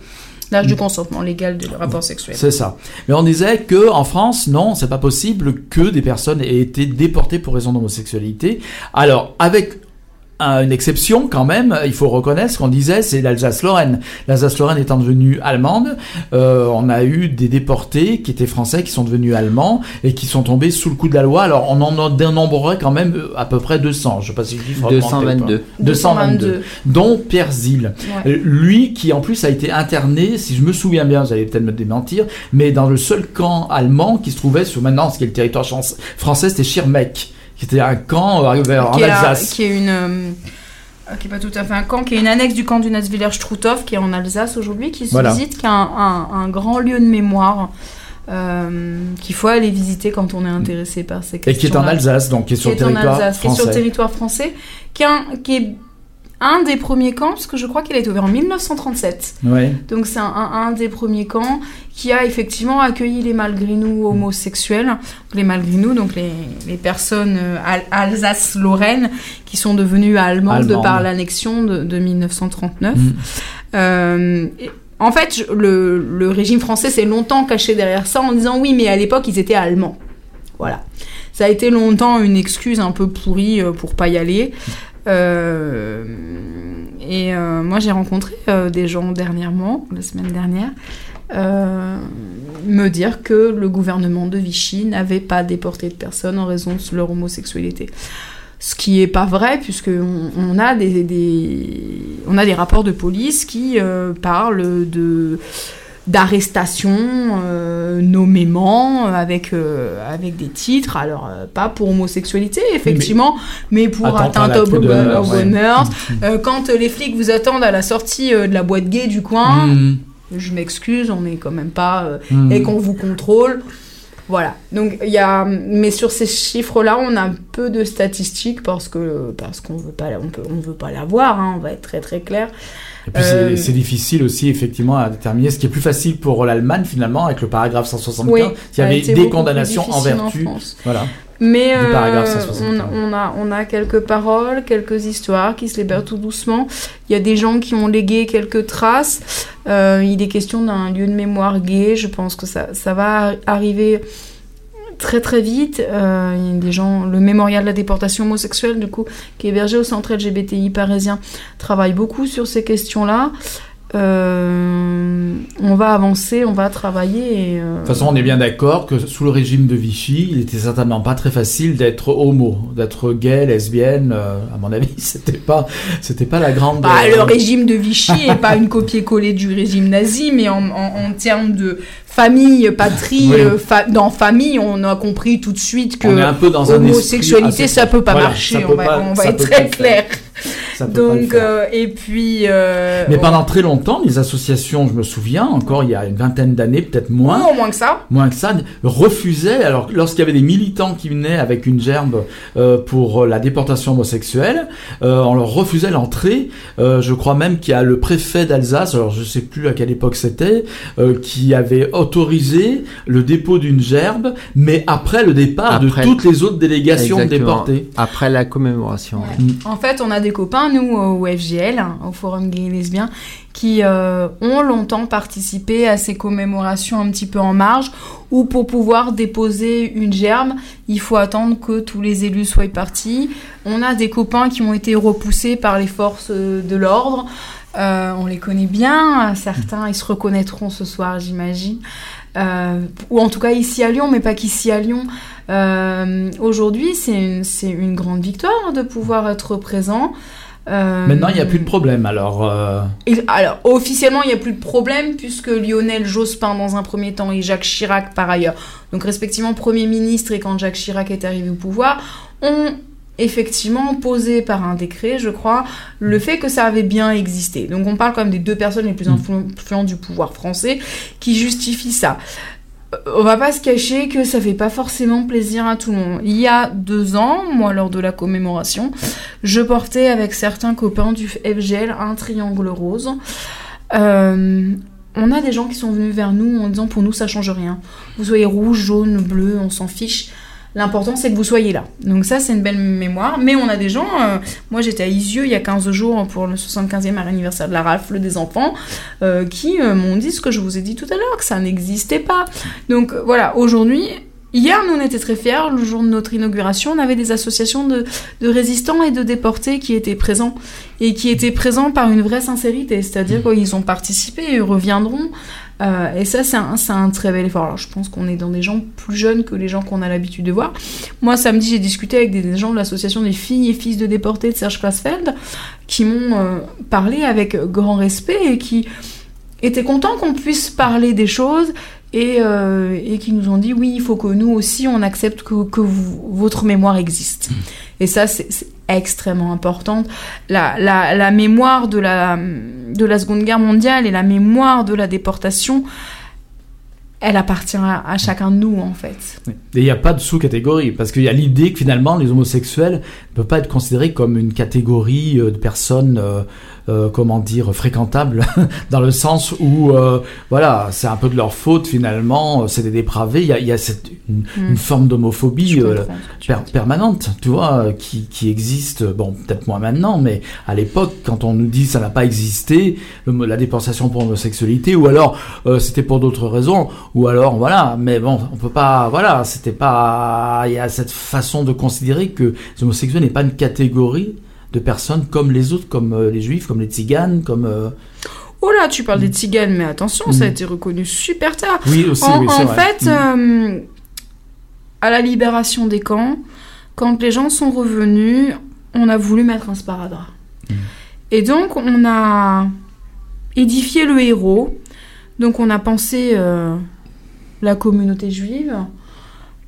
L'âge du consentement légal de rapport sexuel. C'est ça. Mais on disait que en France, non, c'est pas possible que des personnes aient été déportées pour raison d'homosexualité. Alors, avec une exception quand même, il faut reconnaître ce qu'on disait, c'est l'Alsace-Lorraine. L'Alsace-Lorraine étant devenue allemande, euh, on a eu des déportés qui étaient français, qui sont devenus allemands et qui sont tombés sous le coup de la loi. Alors, on en dénombrerait quand même euh, à peu près 200. Je sais pas si ou pas. 222. 222. Dont Pierre Zil. Ouais. Euh, Lui, qui en plus a été interné, si je me souviens bien, vous allez peut-être me démentir, mais dans le seul camp allemand qui se trouvait sur maintenant ce qui est le territoire français, c'était Schirmeck, qui était un camp euh, en qui, Alsace. qui est une euh, qui est pas tout à fait un camp, qui est une annexe du camp du Nasswiller-Struthof, qui est en Alsace aujourd'hui, qui se Voilà. visite, qui est un, un- un grand lieu de mémoire euh, qu'il faut aller visiter quand on est intéressé par ces Et questions. qui est en Alsace, donc qui est qui sur le est en territoire Alsace, qui est sur le territoire français, qui, est un- qui est un des premiers camps, parce que je crois qu'il a été ouvert en 1937. Ouais. Donc c'est un, un- un des premiers camps qui a effectivement accueilli les malgré nous homosexuels, les malgré nous, donc les, les personnes euh, al- Alsace-Lorraine qui sont devenues allemandes, de par l'annexion de, de 1939. Mm. Euh, et- en fait, le, le régime français s'est longtemps caché derrière ça en disant oui, mais à l'époque ils étaient allemands. Voilà. Ça a été longtemps une excuse un peu pourrie euh, pour pas y aller. Euh, et euh, moi, j'ai rencontré euh, des gens dernièrement, la semaine dernière, me dire que le gouvernement de Vichy n'avait pas déporté de personnes en raison de leur homosexualité. Ce qui est pas vrai, puisque on, a des, on a des rapports de police qui parlent de d'arrestation euh, nommément euh, avec euh, avec des titres alors euh, pas pour homosexualité effectivement mais, pour atteinte au, queue de bon- mœurs, au ouais. bon mœurs. Euh, quand les flics vous attendent à la sortie de la boîte gay du coin Mm. je m'excuse on n'est quand même pas Mm. et qu'on vous contrôle voilà donc il y a mais sur ces chiffres là on a peu de statistiques parce que parce qu'on veut pas on peut on veut pas l'avoir hein, on va être très très clair Et puis c'est- Euh, c'est difficile aussi effectivement à déterminer. Ce qui est plus facile pour l'Allemagne finalement avec le paragraphe 175, Oui, il y avait des condamnations en en vertu. France. voilà. Mais euh, paragraphe on, 161. on a, on a quelques paroles, quelques histoires qui se libèrent tout doucement. Il y a des gens qui ont légué quelques traces. Euh, il est question d'un lieu de mémoire gay. Je pense que ça, ça va arriver très très vite. Euh, il y a des gens, le mémorial de la déportation homosexuelle, du coup, qui est hébergé au centre LGBTI parisien, travaille beaucoup sur ces questions-là. Euh, on va avancer, on va travailler. Et, euh, De toute façon, on est bien d'accord que sous le régime de Vichy, il était certainement pas très facile d'être homo, d'être gay, lesbienne. euh, à mon avis, c'était pas, c'était pas la grande. Bah, le régime de Vichy est pas une copier-coller du régime nazi, mais en, en- en termes de famille, patrie, Oui. fa- dans famille, on a compris tout de suite que on est un peu dans un ça peut pas Voilà, marcher. peut on va, pas- on va ça être très clair. Ça peut pas le Donc, faire. euh, et puis. euh, Mais on- pendant très longtemps, les associations, je me souviens, encore il y a une vingtaine d'années, peut-être moins, au moins que ça. moins que ça, refusaient, alors lorsqu'il y avait des militants qui venaient avec une gerbe euh, pour la déportation homosexuelle, euh, on leur refusait l'entrée. Euh, je crois même qu'il y a le préfet d'Alsace, alors je sais plus à quelle époque c'était, euh, qui avait autorisé le dépôt d'une gerbe, mais après le départ Après- de toutes les autres délégations Exactement. déportées. Après la commémoration. En fait, on a des copains, nous, au FGL, hein, au Forum Gay et Lesbien, qui euh, ont longtemps participé à ces commémorations un petit peu en marge, où pour pouvoir déposer une gerbe, il faut attendre que tous les élus soient partis. On a des copains qui ont été repoussés par les forces euh, de l'ordre. Euh, on les connaît bien, certains ils se reconnaîtront ce soir, j'imagine. Ou en tout cas ici à Lyon, mais pas qu'ici à Lyon. Aujourd'hui, c'est une grande victoire de pouvoir être présent. Euh, Maintenant, il n'y a plus de problème, alors... euh, et- alors, officiellement, il n'y a plus de problème puisque Lionel Jospin dans un premier temps et Jacques Chirac par ailleurs, donc respectivement Premier ministre et quand Jacques Chirac est arrivé au pouvoir, ont effectivement posé par un décret, je crois, le fait que ça avait bien existé. Donc on parle quand même des deux personnes les plus Mm. influ- influentes du pouvoir français qui justifient ça. Euh, On va pas se cacher que ça fait pas forcément plaisir à tout le monde. Il y a deux ans, moi lors de la commémoration, je portais avec certains copains du FGL un triangle rose. Euh, on a des gens qui sont venus vers nous en disant pour nous ça change rien. Vous soyez rouge, jaune, bleu, on s'en fiche. L'important c'est que vous soyez là. Donc ça c'est une belle mémoire. Mais on a des gens, euh, moi j'étais à Isieux il y a 15 jours pour le 75e anniversaire de la rafle des enfants, euh, qui euh, m'ont dit ce que je vous ai dit tout à l'heure, que ça n'existait pas. Donc voilà, aujourd'hui, hier nous on était très fiers, le jour de notre inauguration, on avait des associations de, de résistants et de déportés qui étaient présents. Et qui étaient présents par une vraie sincérité, c'est-à-dire qu'ils ont participé et ils reviendront. Euh, et ça, c'est un, un très bel effort. Alors, je pense qu'on est dans des gens plus jeunes que les gens qu'on a l'habitude de voir. Moi, samedi, j'ai discuté avec des, gens de l'association des filles et fils de déportés de Serge Klaasfeld qui m'ont euh, parlé avec grand respect et qui étaient contents qu'on puisse parler des choses et, euh, et qui nous ont dit oui, il faut que nous aussi, on accepte que, que vous- votre mémoire existe. Et ça, c'est extrêmement important. La, la, mémoire de la, de la Seconde Guerre mondiale et la mémoire de la déportation, elle appartient à, à chacun de nous en fait. Et il n'y a pas de sous-catégorie, parce qu'il y a l'idée que finalement les homosexuels ne peuvent pas être considérés comme une catégorie euh, de personnes, euh, euh, comment dire, fréquentables, dans le sens où, euh, voilà, c'est un peu de leur faute finalement, euh, c'est des dépravés, il y a, il y a cette, une, Mm. une forme d'homophobie euh, per- permanente, tu vois, euh, qui, qui existe, bon, peut-être moins maintenant, mais à l'époque, quand on nous dit ça n'a pas existé, le- la déportation pour homosexualité, ou alors euh, c'était pour d'autres raisons, ou alors voilà, mais bon, on peut pas, voilà, c'était pas, il y a cette façon de considérer que les homosexuels n'est pas une catégorie de personnes comme les autres, comme euh, les juifs, comme les tziganes, comme euh, Oh là, tu parles des tziganes, mais attention, ça a Mm. été reconnu super tard. oui aussi, en oui, en vrai. fait, Mm. euh, à la libération des camps, quand les gens sont revenus, on a voulu mettre un sparadrap. Mm. Et donc, on a édifié le héros. Donc, on a pensé euh, la communauté juive.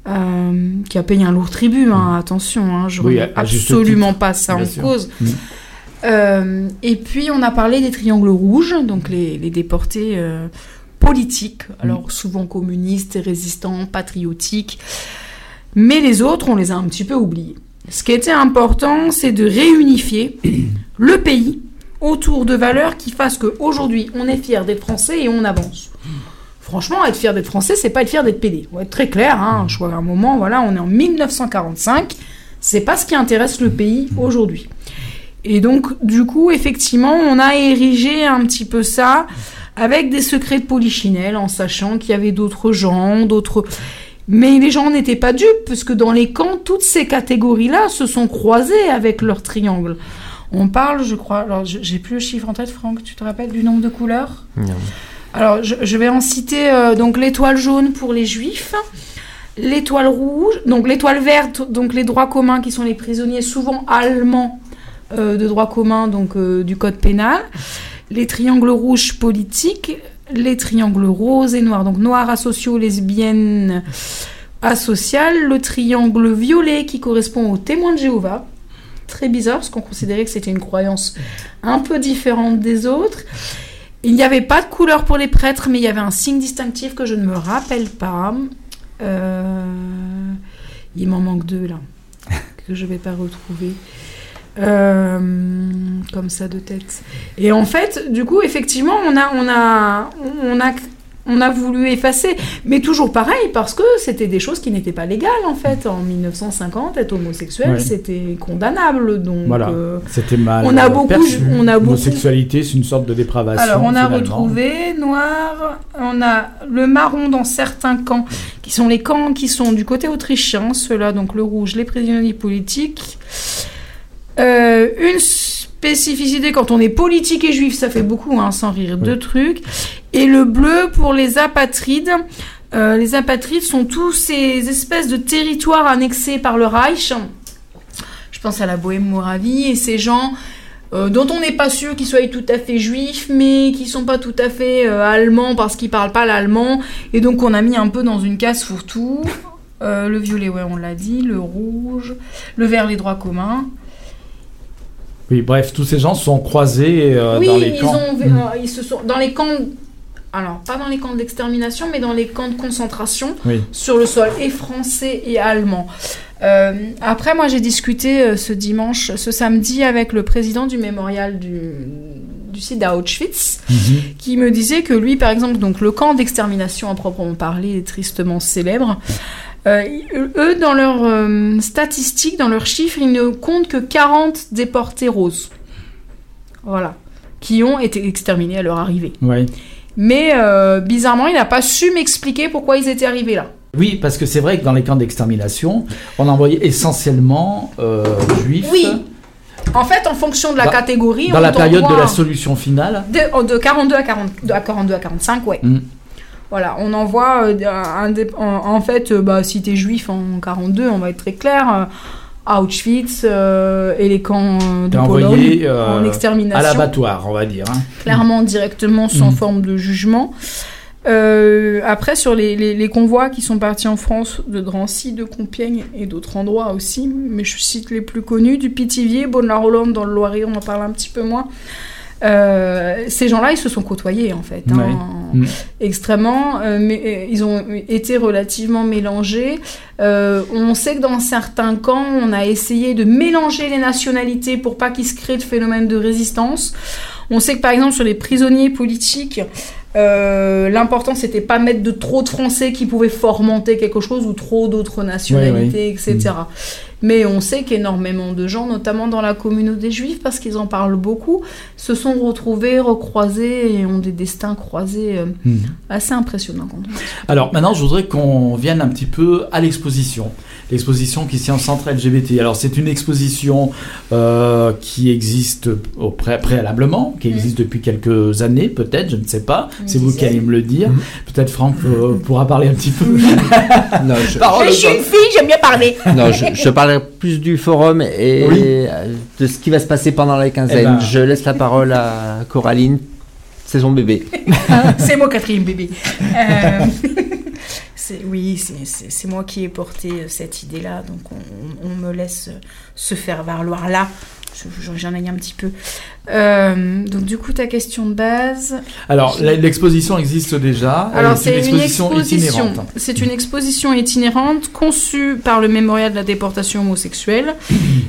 Euh, qui a payé un lourd tribut, hein, attention, hein, je Mm. Oui, remets absolument pas ça bien en sûr. cause. Mm. Euh, et puis on a parlé des triangles rouges, donc les, les déportés euh, politiques, alors souvent communistes, résistants, patriotiques, mais les autres, on les a un petit peu oubliés. Ce qui était important, c'est de réunifier le pays autour de valeurs qui fassent qu'aujourd'hui, on est fier d'être français et on avance. Franchement, être fier d'être français, c'est pas être fier d'être pédé. On va être très clair, hein. je vois à un moment, voilà, on est en 1945, c'est pas ce qui intéresse le pays aujourd'hui. Et donc, du coup, effectivement, on a érigé un petit peu ça avec des secrets de polichinelle, en sachant qu'il y avait d'autres gens, d'autres... Mais les gens n'étaient pas dupes, parce que dans les camps, toutes ces catégories-là se sont croisées avec leurs triangles. On parle, je crois, alors j'ai plus le chiffre en tête, Franck, tu te rappelles du nombre de couleurs? Non. Alors, je, vais en citer euh, donc l'étoile jaune pour les juifs, l'étoile rouge, donc l'étoile verte, donc les droits communs qui sont les prisonniers souvent allemands euh, de droit commun, donc euh, du code pénal, les triangles rouges politiques, les triangles roses et noirs, donc noirs asociaux, lesbiennes asociales, le triangle violet qui correspond aux témoins de Jéhovah. Très bizarre parce qu'on considérait que c'était une croyance un peu différente des autres. Il n'y avait pas de couleur pour les prêtres, mais il y avait un signe distinctif que je ne me rappelle pas. Euh, Il m'en manque deux là, que je ne vais pas retrouver. Euh, comme ça de tête. Et en fait, du coup, effectivement, on a, on a, on a, on a voulu effacer, mais toujours pareil parce que c'était des choses qui n'étaient pas légales en fait. En 1950, être homosexuel, c'était condamnable. Donc, Voilà. euh, C'était mal. On a euh, beaucoup- perçu. on a beaucoup- L'homosexualité, c'est une sorte de dépravation. Alors, on a finalement. retrouvé noir, on a le marron dans certains camps, qui sont les camps qui sont du côté autrichien, ceux-là, donc le rouge, les prisonniers politiques. Euh, une spécificité, quand on est politique et juif, ça fait beaucoup, hein, sans rire, deux trucs. Et le bleu pour les apatrides. Euh, les apatrides sont tous ces espèces de territoires annexés par le Reich. Je pense à la Bohème-Moravie et ces gens euh, dont on n'est pas sûr qu'ils soient tout à fait juifs, mais qui sont pas tout à fait euh, allemands parce qu'ils parlent pas l'allemand. Et donc on a mis un peu dans une case fourre-tout. Le violet, ouais, on l'a dit. Le rouge. Le vert, les droits communs. Oui, bref, tous ces gens se sont croisés euh, oui, dans les ils, camps. ont, euh, ils se sont dans les camps. Alors, pas dans les camps d'extermination, mais dans les camps de concentration Oui. sur le sol, et français et allemand. Euh, après, moi, j'ai discuté ce dimanche, ce samedi, avec le président du mémorial du, du site d'Auschwitz, Mhm. qui me disait que lui, par exemple, donc le camp d'extermination à proprement parler est tristement célèbre. Euh, eux, dans leurs euh, statistiques, dans leurs chiffres, ils ne comptent que 40 déportés roses. Voilà. Qui ont été exterminés à leur arrivée. Ouais. Mais euh, bizarrement, il n'a pas su m'expliquer pourquoi ils étaient arrivés là. Oui, parce que c'est vrai que dans les camps d'extermination, on envoyait essentiellement juifs. Oui. En fait, en fonction de la Dans- catégorie, Dans on la période de la solution finale. De, oh, de 42 à 40, de- à 42 à 45, ouais. Mm. Voilà, on envoie euh, un, en, en fait, euh, bah, si t'es juif en 42, on va être très clair, euh, Auschwitz euh, et les camps de T'es Pologne envoyé euh, en à extermination, l'abattoir, on va dire. hein. clairement directement sans Mm. forme de jugement. Euh, après, sur les, les- les convois qui sont partis en France, de Drancy, de Compiègne et d'autres endroits aussi, mais je cite les plus connus, du Pithiviers, Beaune-la-Rolande dans le Loiret, on en parle un petit peu moins. Euh, ces gens-là, ils se sont côtoyés en fait. hein. Ouais. Mm. extrêmement, euh, mais euh, ils ont été relativement mélangés. Euh, on sait que dans certains camps, on a essayé de mélanger les nationalités pour pas qu'il se crée de phénomène de résistance. On sait que par exemple sur les prisonniers politiques, euh, l'important c'était pas mettre de trop de Français qui pouvaient fomenter quelque chose ou trop d'autres nationalités, etc. Mais on sait qu'énormément de gens, notamment dans la communauté juive, parce qu'ils en parlent beaucoup, se sont retrouvés, recroisés et ont des destins croisés euh, Mhm. assez impressionnants. quand on- Alors maintenant, je voudrais qu'on vienne un petit peu à l'exposition. L'exposition qui est en centre LGBT. Alors c'est une exposition euh, qui existe au pré- préalablement, qui existe depuis quelques années peut-être, je ne sais pas. Une C'est vous qui allez me le dire. Peut-être Franck euh, pourra parler un petit peu. Non, je, Parole aux hommes. fille, j'aime bien parler. non, je, je parlerai plus du forum et Oui. euh, de ce qui va se passer pendant la quinzaine. Eh ben. Je laisse la parole à Coraline. C'est son bébé. c'est mon quatrième bébé. Euh, oui, c'est- moi qui ai porté euh, cette idée-là, donc on, on me laisse euh, se faire valoir là. Je- je- J'en ai un petit peu. Euh, donc du coup, ta question de base. Alors l'exposition existe déjà. Alors est c'est une exposition. itinérante. C'est une exposition itinérante conçue par le Mémorial de la déportation homosexuelle,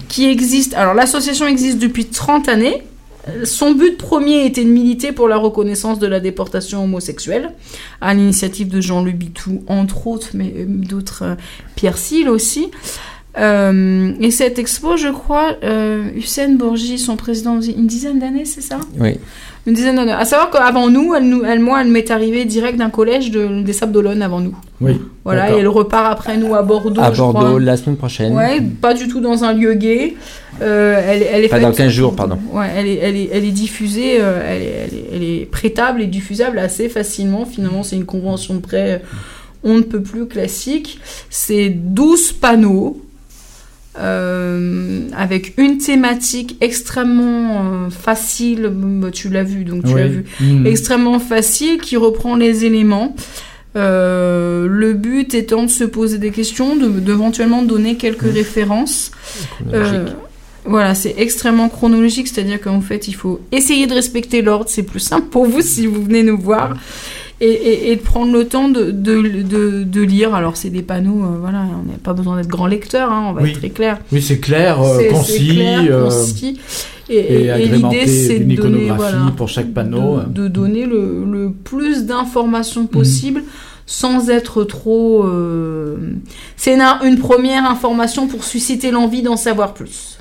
qui existe. Alors l'association existe depuis 30 années. Son but premier était de militer pour la reconnaissance de la déportation homosexuelle, à l'initiative de Jean-Luc Bitou, entre autres, mais euh, d'autres, euh, Pierre Sille aussi. Euh, et cette expo, je crois, euh, Hussein Bourgi, son président, une dizaine d'années, c'est ça? Oui. Une dizaine d'années. À savoir qu'avant nous, elle, nous, elle, moi, elle m'est arrivée direct d'un collège de, des Sables d'Olonne avant nous. Oui. Voilà, et elle repart après nous à Bordeaux. à je Bordeaux crois. la semaine prochaine. Ouais, pas du tout dans un lieu gay. Euh, elle, elle est Pas faite- dans 15 jours, pardon. Ouais, elle est, elle est, elle est diffusée, euh, elle, est, elle, est, elle est prêtable et diffusable assez facilement. Finalement, c'est une convention de prêt, on ne peut plus classique. C'est 12 panneaux. Euh, avec une thématique extrêmement euh, facile, Bah, tu l'as vu, donc tu Oui. l'as vu, Mhm. extrêmement facile qui reprend les éléments. Euh, le but étant de se poser des questions, de d'éventuellement donner quelques références. Euh, voilà, c'est extrêmement chronologique, c'est-à-dire qu'en fait, il faut essayer de respecter l'ordre, c'est plus simple pour vous si vous venez nous voir. Et, et- et de prendre le temps de, de, de- de lire. Alors, c'est des panneaux, euh, voilà, on n'a pas besoin d'être grand lecteur, hein, on va Oui. être très clair. Oui, c'est clair, euh, concis. clair, euh, concis. Et, l'idée, c'est de donner, voilà, pour chaque panneau. de, de donner le, le plus d'informations possible sans être trop. euh, C'est une, une première information pour susciter l'envie d'en savoir plus.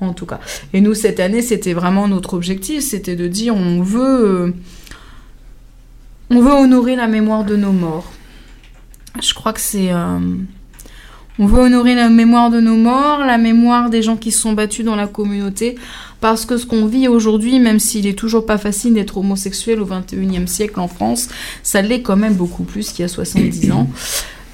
En tout cas. Et nous, cette année, c'était vraiment notre objectif c'était de dire on veut. euh, on veut honorer la mémoire de nos morts. Je crois que c'est. euh, on veut honorer la mémoire de nos morts, la mémoire des gens qui se sont battus dans la communauté, parce que ce qu'on vit aujourd'hui, même s'il est toujours pas facile d'être homosexuel au 21e siècle en France, ça l'est quand même beaucoup plus qu'il y a 70 ans.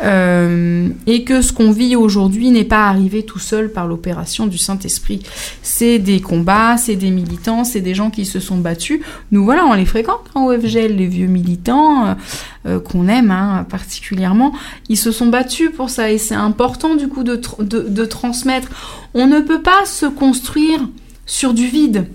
Euh, et que ce qu'on vit aujourd'hui n'est pas arrivé tout seul par l'opération du Saint-Esprit. C'est des combats, c'est des militants, c'est des gens qui se sont battus. Nous voilà, on les fréquente en OFGL, les vieux militants euh, euh, qu'on aime hein, particulièrement. Ils se sont battus pour ça et c'est important du coup de, de transmettre. On ne peut pas se construire sur du vide.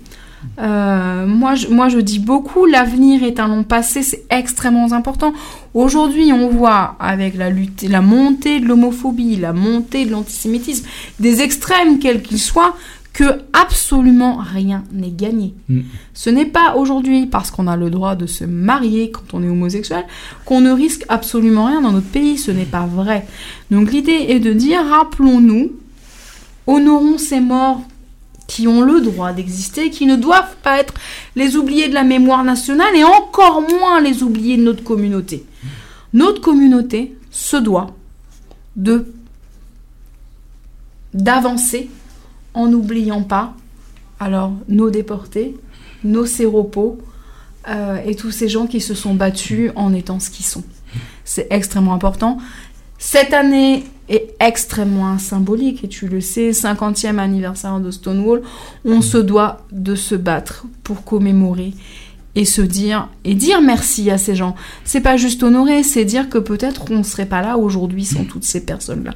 Euh, moi, je, moi, je dis beaucoup, l'avenir est un long passé, c'est extrêmement important. Aujourd'hui, on voit avec la lutte, la montée de l'homophobie, la montée de l'antisémitisme, des extrêmes quels qu'ils soient, que absolument rien n'est gagné. Mm. Ce n'est pas aujourd'hui parce qu'on a le droit de se marier quand on est homosexuel qu'on ne risque absolument rien dans notre pays. Ce n'est pas vrai. Donc l'idée est de dire, rappelons-nous, honorons ces morts qui ont le droit d'exister, qui ne doivent pas être les oubliés de la mémoire nationale et encore moins les oubliés de notre communauté. Notre communauté se doit de d'avancer en n'oubliant pas alors nos déportés, nos séropos euh, et tous ces gens qui se sont battus en étant ce qu'ils sont. C'est extrêmement important. Cette année est extrêmement symbolique et tu le sais, 50e anniversaire de Stonewall, on se doit de se battre pour commémorer et se dire et dire merci à ces gens. C'est pas juste honorer, c'est dire que peut-être on serait pas là aujourd'hui sans toutes ces personnes-là.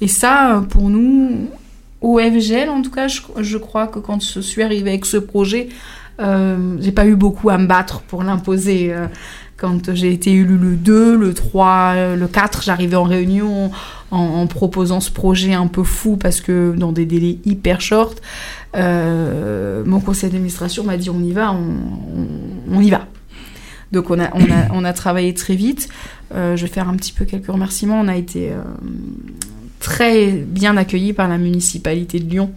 Et ça, pour nous, au FGL en tout cas, je, je crois que quand je suis arrivée avec ce projet, euh, j'ai pas eu beaucoup à me battre pour l'imposer. euh, Quand j'ai été élue le 2, le 3, le 4, j'arrivais en réunion en, proposant ce projet un peu fou parce que dans des délais hyper short, euh, mon conseil d'administration m'a dit on y va, on, y va. Donc on a, on a, travaillé très vite. Euh, je vais faire un petit peu quelques remerciements. On a été euh, très bien accueillis par la municipalité de Lyon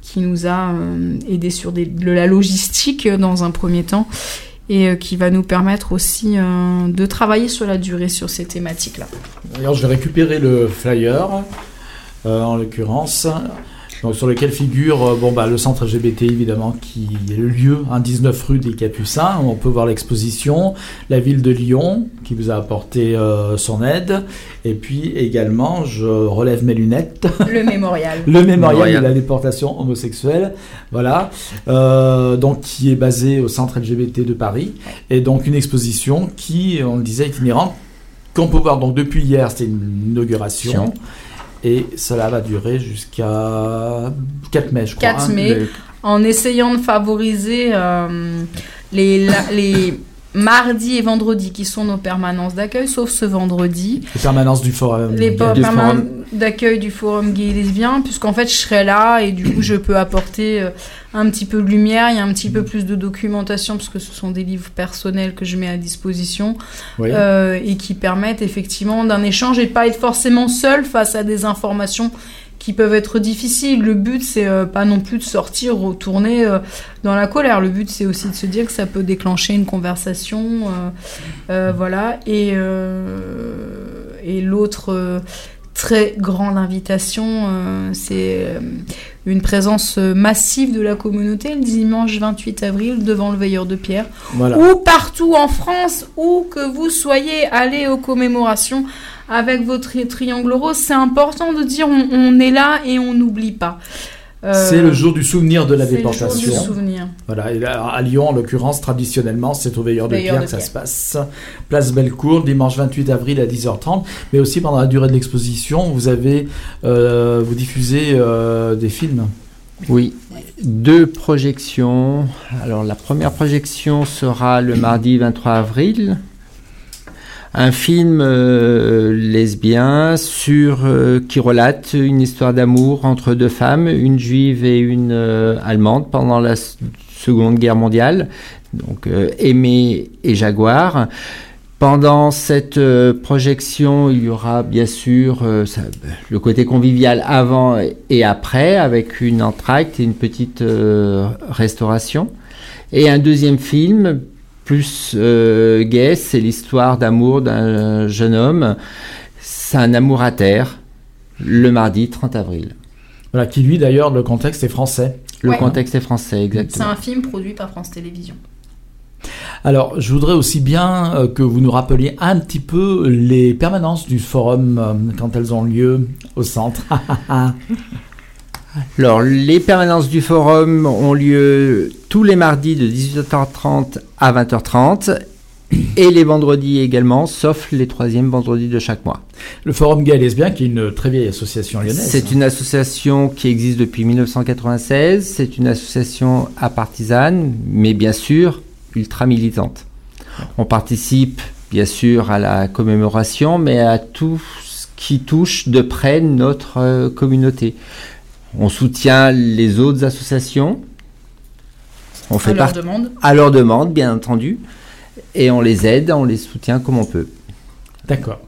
qui nous a euh, aidé sur de la logistique dans un premier temps et euh, qui va nous permettre aussi euh, de travailler sur la durée sur ces thématiques-là. D'ailleurs, je vais récupérer le flyer, euh, en l'occurrence, donc, sur lequel figure euh, bon, bah, le centre LGBT, évidemment, qui est le lieu, hein, 19 rue des Capucins, où on peut voir l'exposition, la ville de Lyon, qui vous a apporté euh, son aide, et puis également, je relève mes lunettes, Le mémorial. le mémorial Mémorial. de la déportation homosexuelle, voilà, euh, donc qui est basé au centre LGBT de Paris, et donc une exposition qui, on le disait, itinérante, qu'on peut voir. Donc depuis hier, c'était une inauguration, et cela va durer jusqu'à 4 mai, je crois. 4 hein. mai. En essayant de favoriser euh, les, la- les mardis et vendredis qui sont nos permanences d'accueil, sauf ce vendredi. Les permanences du forum. Les permanences d'accueil du forum gay et lesbien, puisqu'en fait je serai là et du coup je peux apporter euh, un petit peu de lumière, il y a un petit peu plus de documentation, parce que ce sont des livres personnels que je mets à disposition Oui. euh, et qui permettent effectivement d'un échange et de pas être forcément seul face à des informations qui peuvent être difficiles. Le but, c'est euh, pas non plus de sortir, retourner euh, dans la colère. Le but, c'est aussi de se dire que ça peut déclencher une conversation. euh, euh, voilà. Et, et l'autre très grande invitation, c'est une présence massive de la communauté le dimanche 28 avril devant le veilleur de pierre Voilà. ou partout en France, où que vous soyez, allez aux commémorations avec votre tri- triangle rose. C'est important de dire on, on est là et on n'oublie pas. Euh, C'est le jour du souvenir de la c'est le jour du déportation. souvenir. Voilà, et là, à Lyon, en l'occurrence, traditionnellement, c'est au Veilleur de Pierre de que ça Pierre. se passe. Place Bellecour, dimanche 28 avril à 10h30. Mais aussi pendant la durée de l'exposition, vous avez, euh, vous diffusez euh, des films. Oui, deux projections. Alors la première projection sera le mardi 23 avril. Un film euh, lesbien sur euh, qui relate une histoire d'amour entre deux femmes, une juive et une euh, allemande pendant la Seconde Guerre mondiale. Donc euh, Aimé et Jaguar. Pendant cette projection, il y aura bien sûr le côté convivial avant et après, avec une entracte et une petite restauration. Et un deuxième film, plus euh, gay, c'est l'histoire d'amour d'un jeune homme. C'est un amour à terre, le mardi 30 avril. Voilà, qui lui, d'ailleurs, le contexte est français. Le Ouais. contexte est français, C'est exactement. un film produit par France Télévisions. Alors, je voudrais aussi bien euh, que vous nous rappeliez un petit peu les permanences du forum euh, quand elles ont lieu au centre. Alors, les permanences du forum ont lieu tous les mardis de 18h30 à 20h30 et les vendredis également, sauf les troisièmes vendredis de chaque mois. le forum gay et lesbien, qui est une très vieille association lyonnaise. C'est une association qui existe depuis 1996. C'est une association apartisane, mais bien sûr ultra militante. On participe bien sûr à la commémoration, mais à tout ce qui touche de près notre euh, communauté. On soutient les autres associations. On fait à leur partie demande. à leur demande, bien entendu, et on les aide, on les soutient comme on peut. D'accord.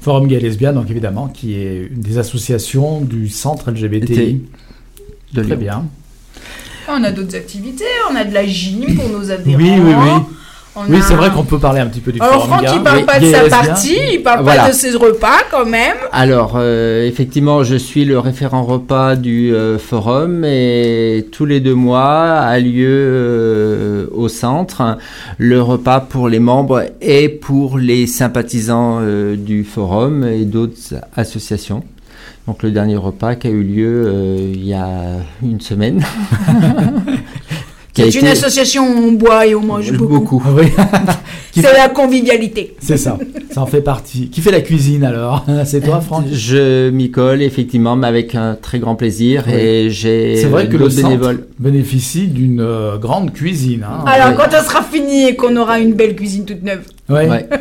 Forum gay lesbien, donc évidemment, qui est une des associations du centre LGBTI. De Très Lyon. bien. On a d'autres activités, on a de la gym pour nos adhérents. Oui, oui, oui. On Oui, a- c'est vrai qu'on peut parler un petit peu du Alors forum Franck, gay. il parle pas de sa partie, il parle Voilà. pas de ses repas quand même. Alors, euh, effectivement, je suis le référent repas du euh, forum et tous les deux mois a lieu euh, au centre le repas pour les membres et pour les sympathisants euh, du forum et d'autres associations. Donc le dernier repas qui a eu lieu euh, il y a une semaine. qui a C'est une été- association où on boit et on mange beaucoup. beaucoup. Ah oui. Qui C'est fait- la convivialité. C'est ça, ça en fait partie. Qui fait la cuisine alors C'est toi, Franck? Je m'y colle effectivement, mais avec un très grand plaisir. Oui. Et j'ai C'est vrai que le bénévoles. bénéficie d'une euh, grande cuisine. hein. Alors, oui. quand on sera fini et qu'on aura une belle cuisine toute neuve. Ouais. Ouais.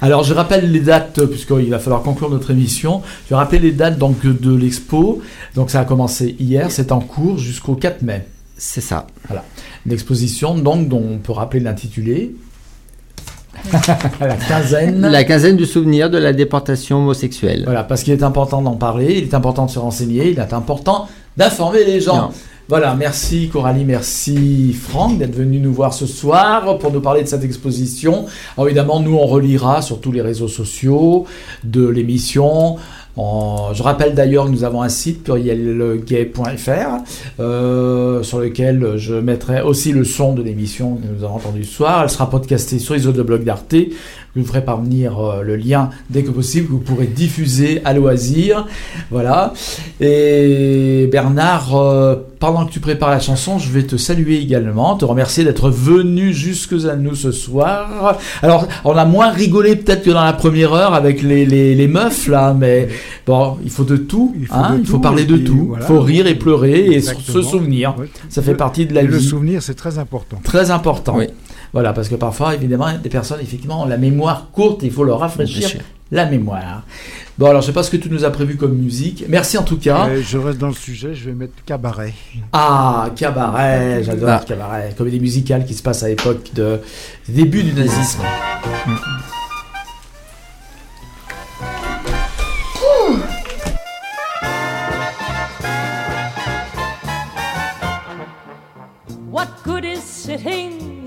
Alors je rappelle les dates puisqu'il va falloir conclure notre émission. Je vais rappeler les dates donc de l'expo. Donc ça a commencé hier, c'est en cours jusqu'au 4 mai. C'est ça. Une exposition donc dont on peut rappeler l'intitulé. la quinzaine. La quinzaine du souvenir de la déportation homosexuelle. Voilà, parce qu'il est important d'en parler, il est important de se renseigner, il est important d'informer les gens. Non. Voilà, merci Coralie, merci Franck d'être venu nous voir ce soir pour nous parler de cette exposition. Alors évidemment, nous on reliera sur tous les réseaux sociaux de l'émission. Je rappelle d'ailleurs que nous avons un site plurielgay.fr euh, sur lequel je mettrai aussi le son de l'émission que nous avons entendue ce soir. Elle sera podcastée sur les autres blogs d'Arte. Je vous ferai parvenir euh, le lien dès que possible que vous pourrez diffuser à loisir. Voilà. Et Bernard, euh, pendant que tu prépares la chanson, je vais te saluer également, te remercier d'être venu jusque à nous ce soir. Alors, on a moins rigolé peut-être que dans la première heure avec les, les, les meufs là, mais bon, il faut de tout. Il faut hein, de il faut tout, parler de tout. Il voilà. faut rire et pleurer et se souvenir. Ouais. Ça fait Le- partie de la et le vie. souvenir, c'est très important. Très important. Oui. Voilà, parce que parfois, évidemment, des personnes, effectivement, ont la mémoire courte, il faut leur rafraîchir la mémoire. Bon, alors, je sais pas ce que tu nous as prévu comme musique. Merci en tout cas. Euh, je reste dans le sujet, je vais mettre cabaret. Ah, cabaret, j'adore Ah. cabaret. Comédie musicale qui se passe à l'époque de des débuts du nazisme. What good is sitting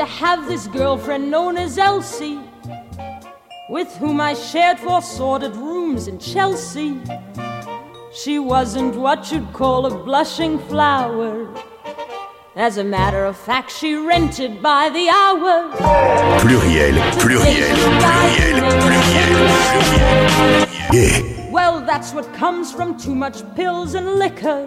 To have this girlfriend known as Elsie, with whom I shared four sordid rooms in Chelsea. She wasn't what you'd call a blushing flower. As a matter of fact, she rented by the hour. Pluriel, pluriel, pluriel, pluriel, pluriel. Gay, Well, that's what comes from too much pills and liquor.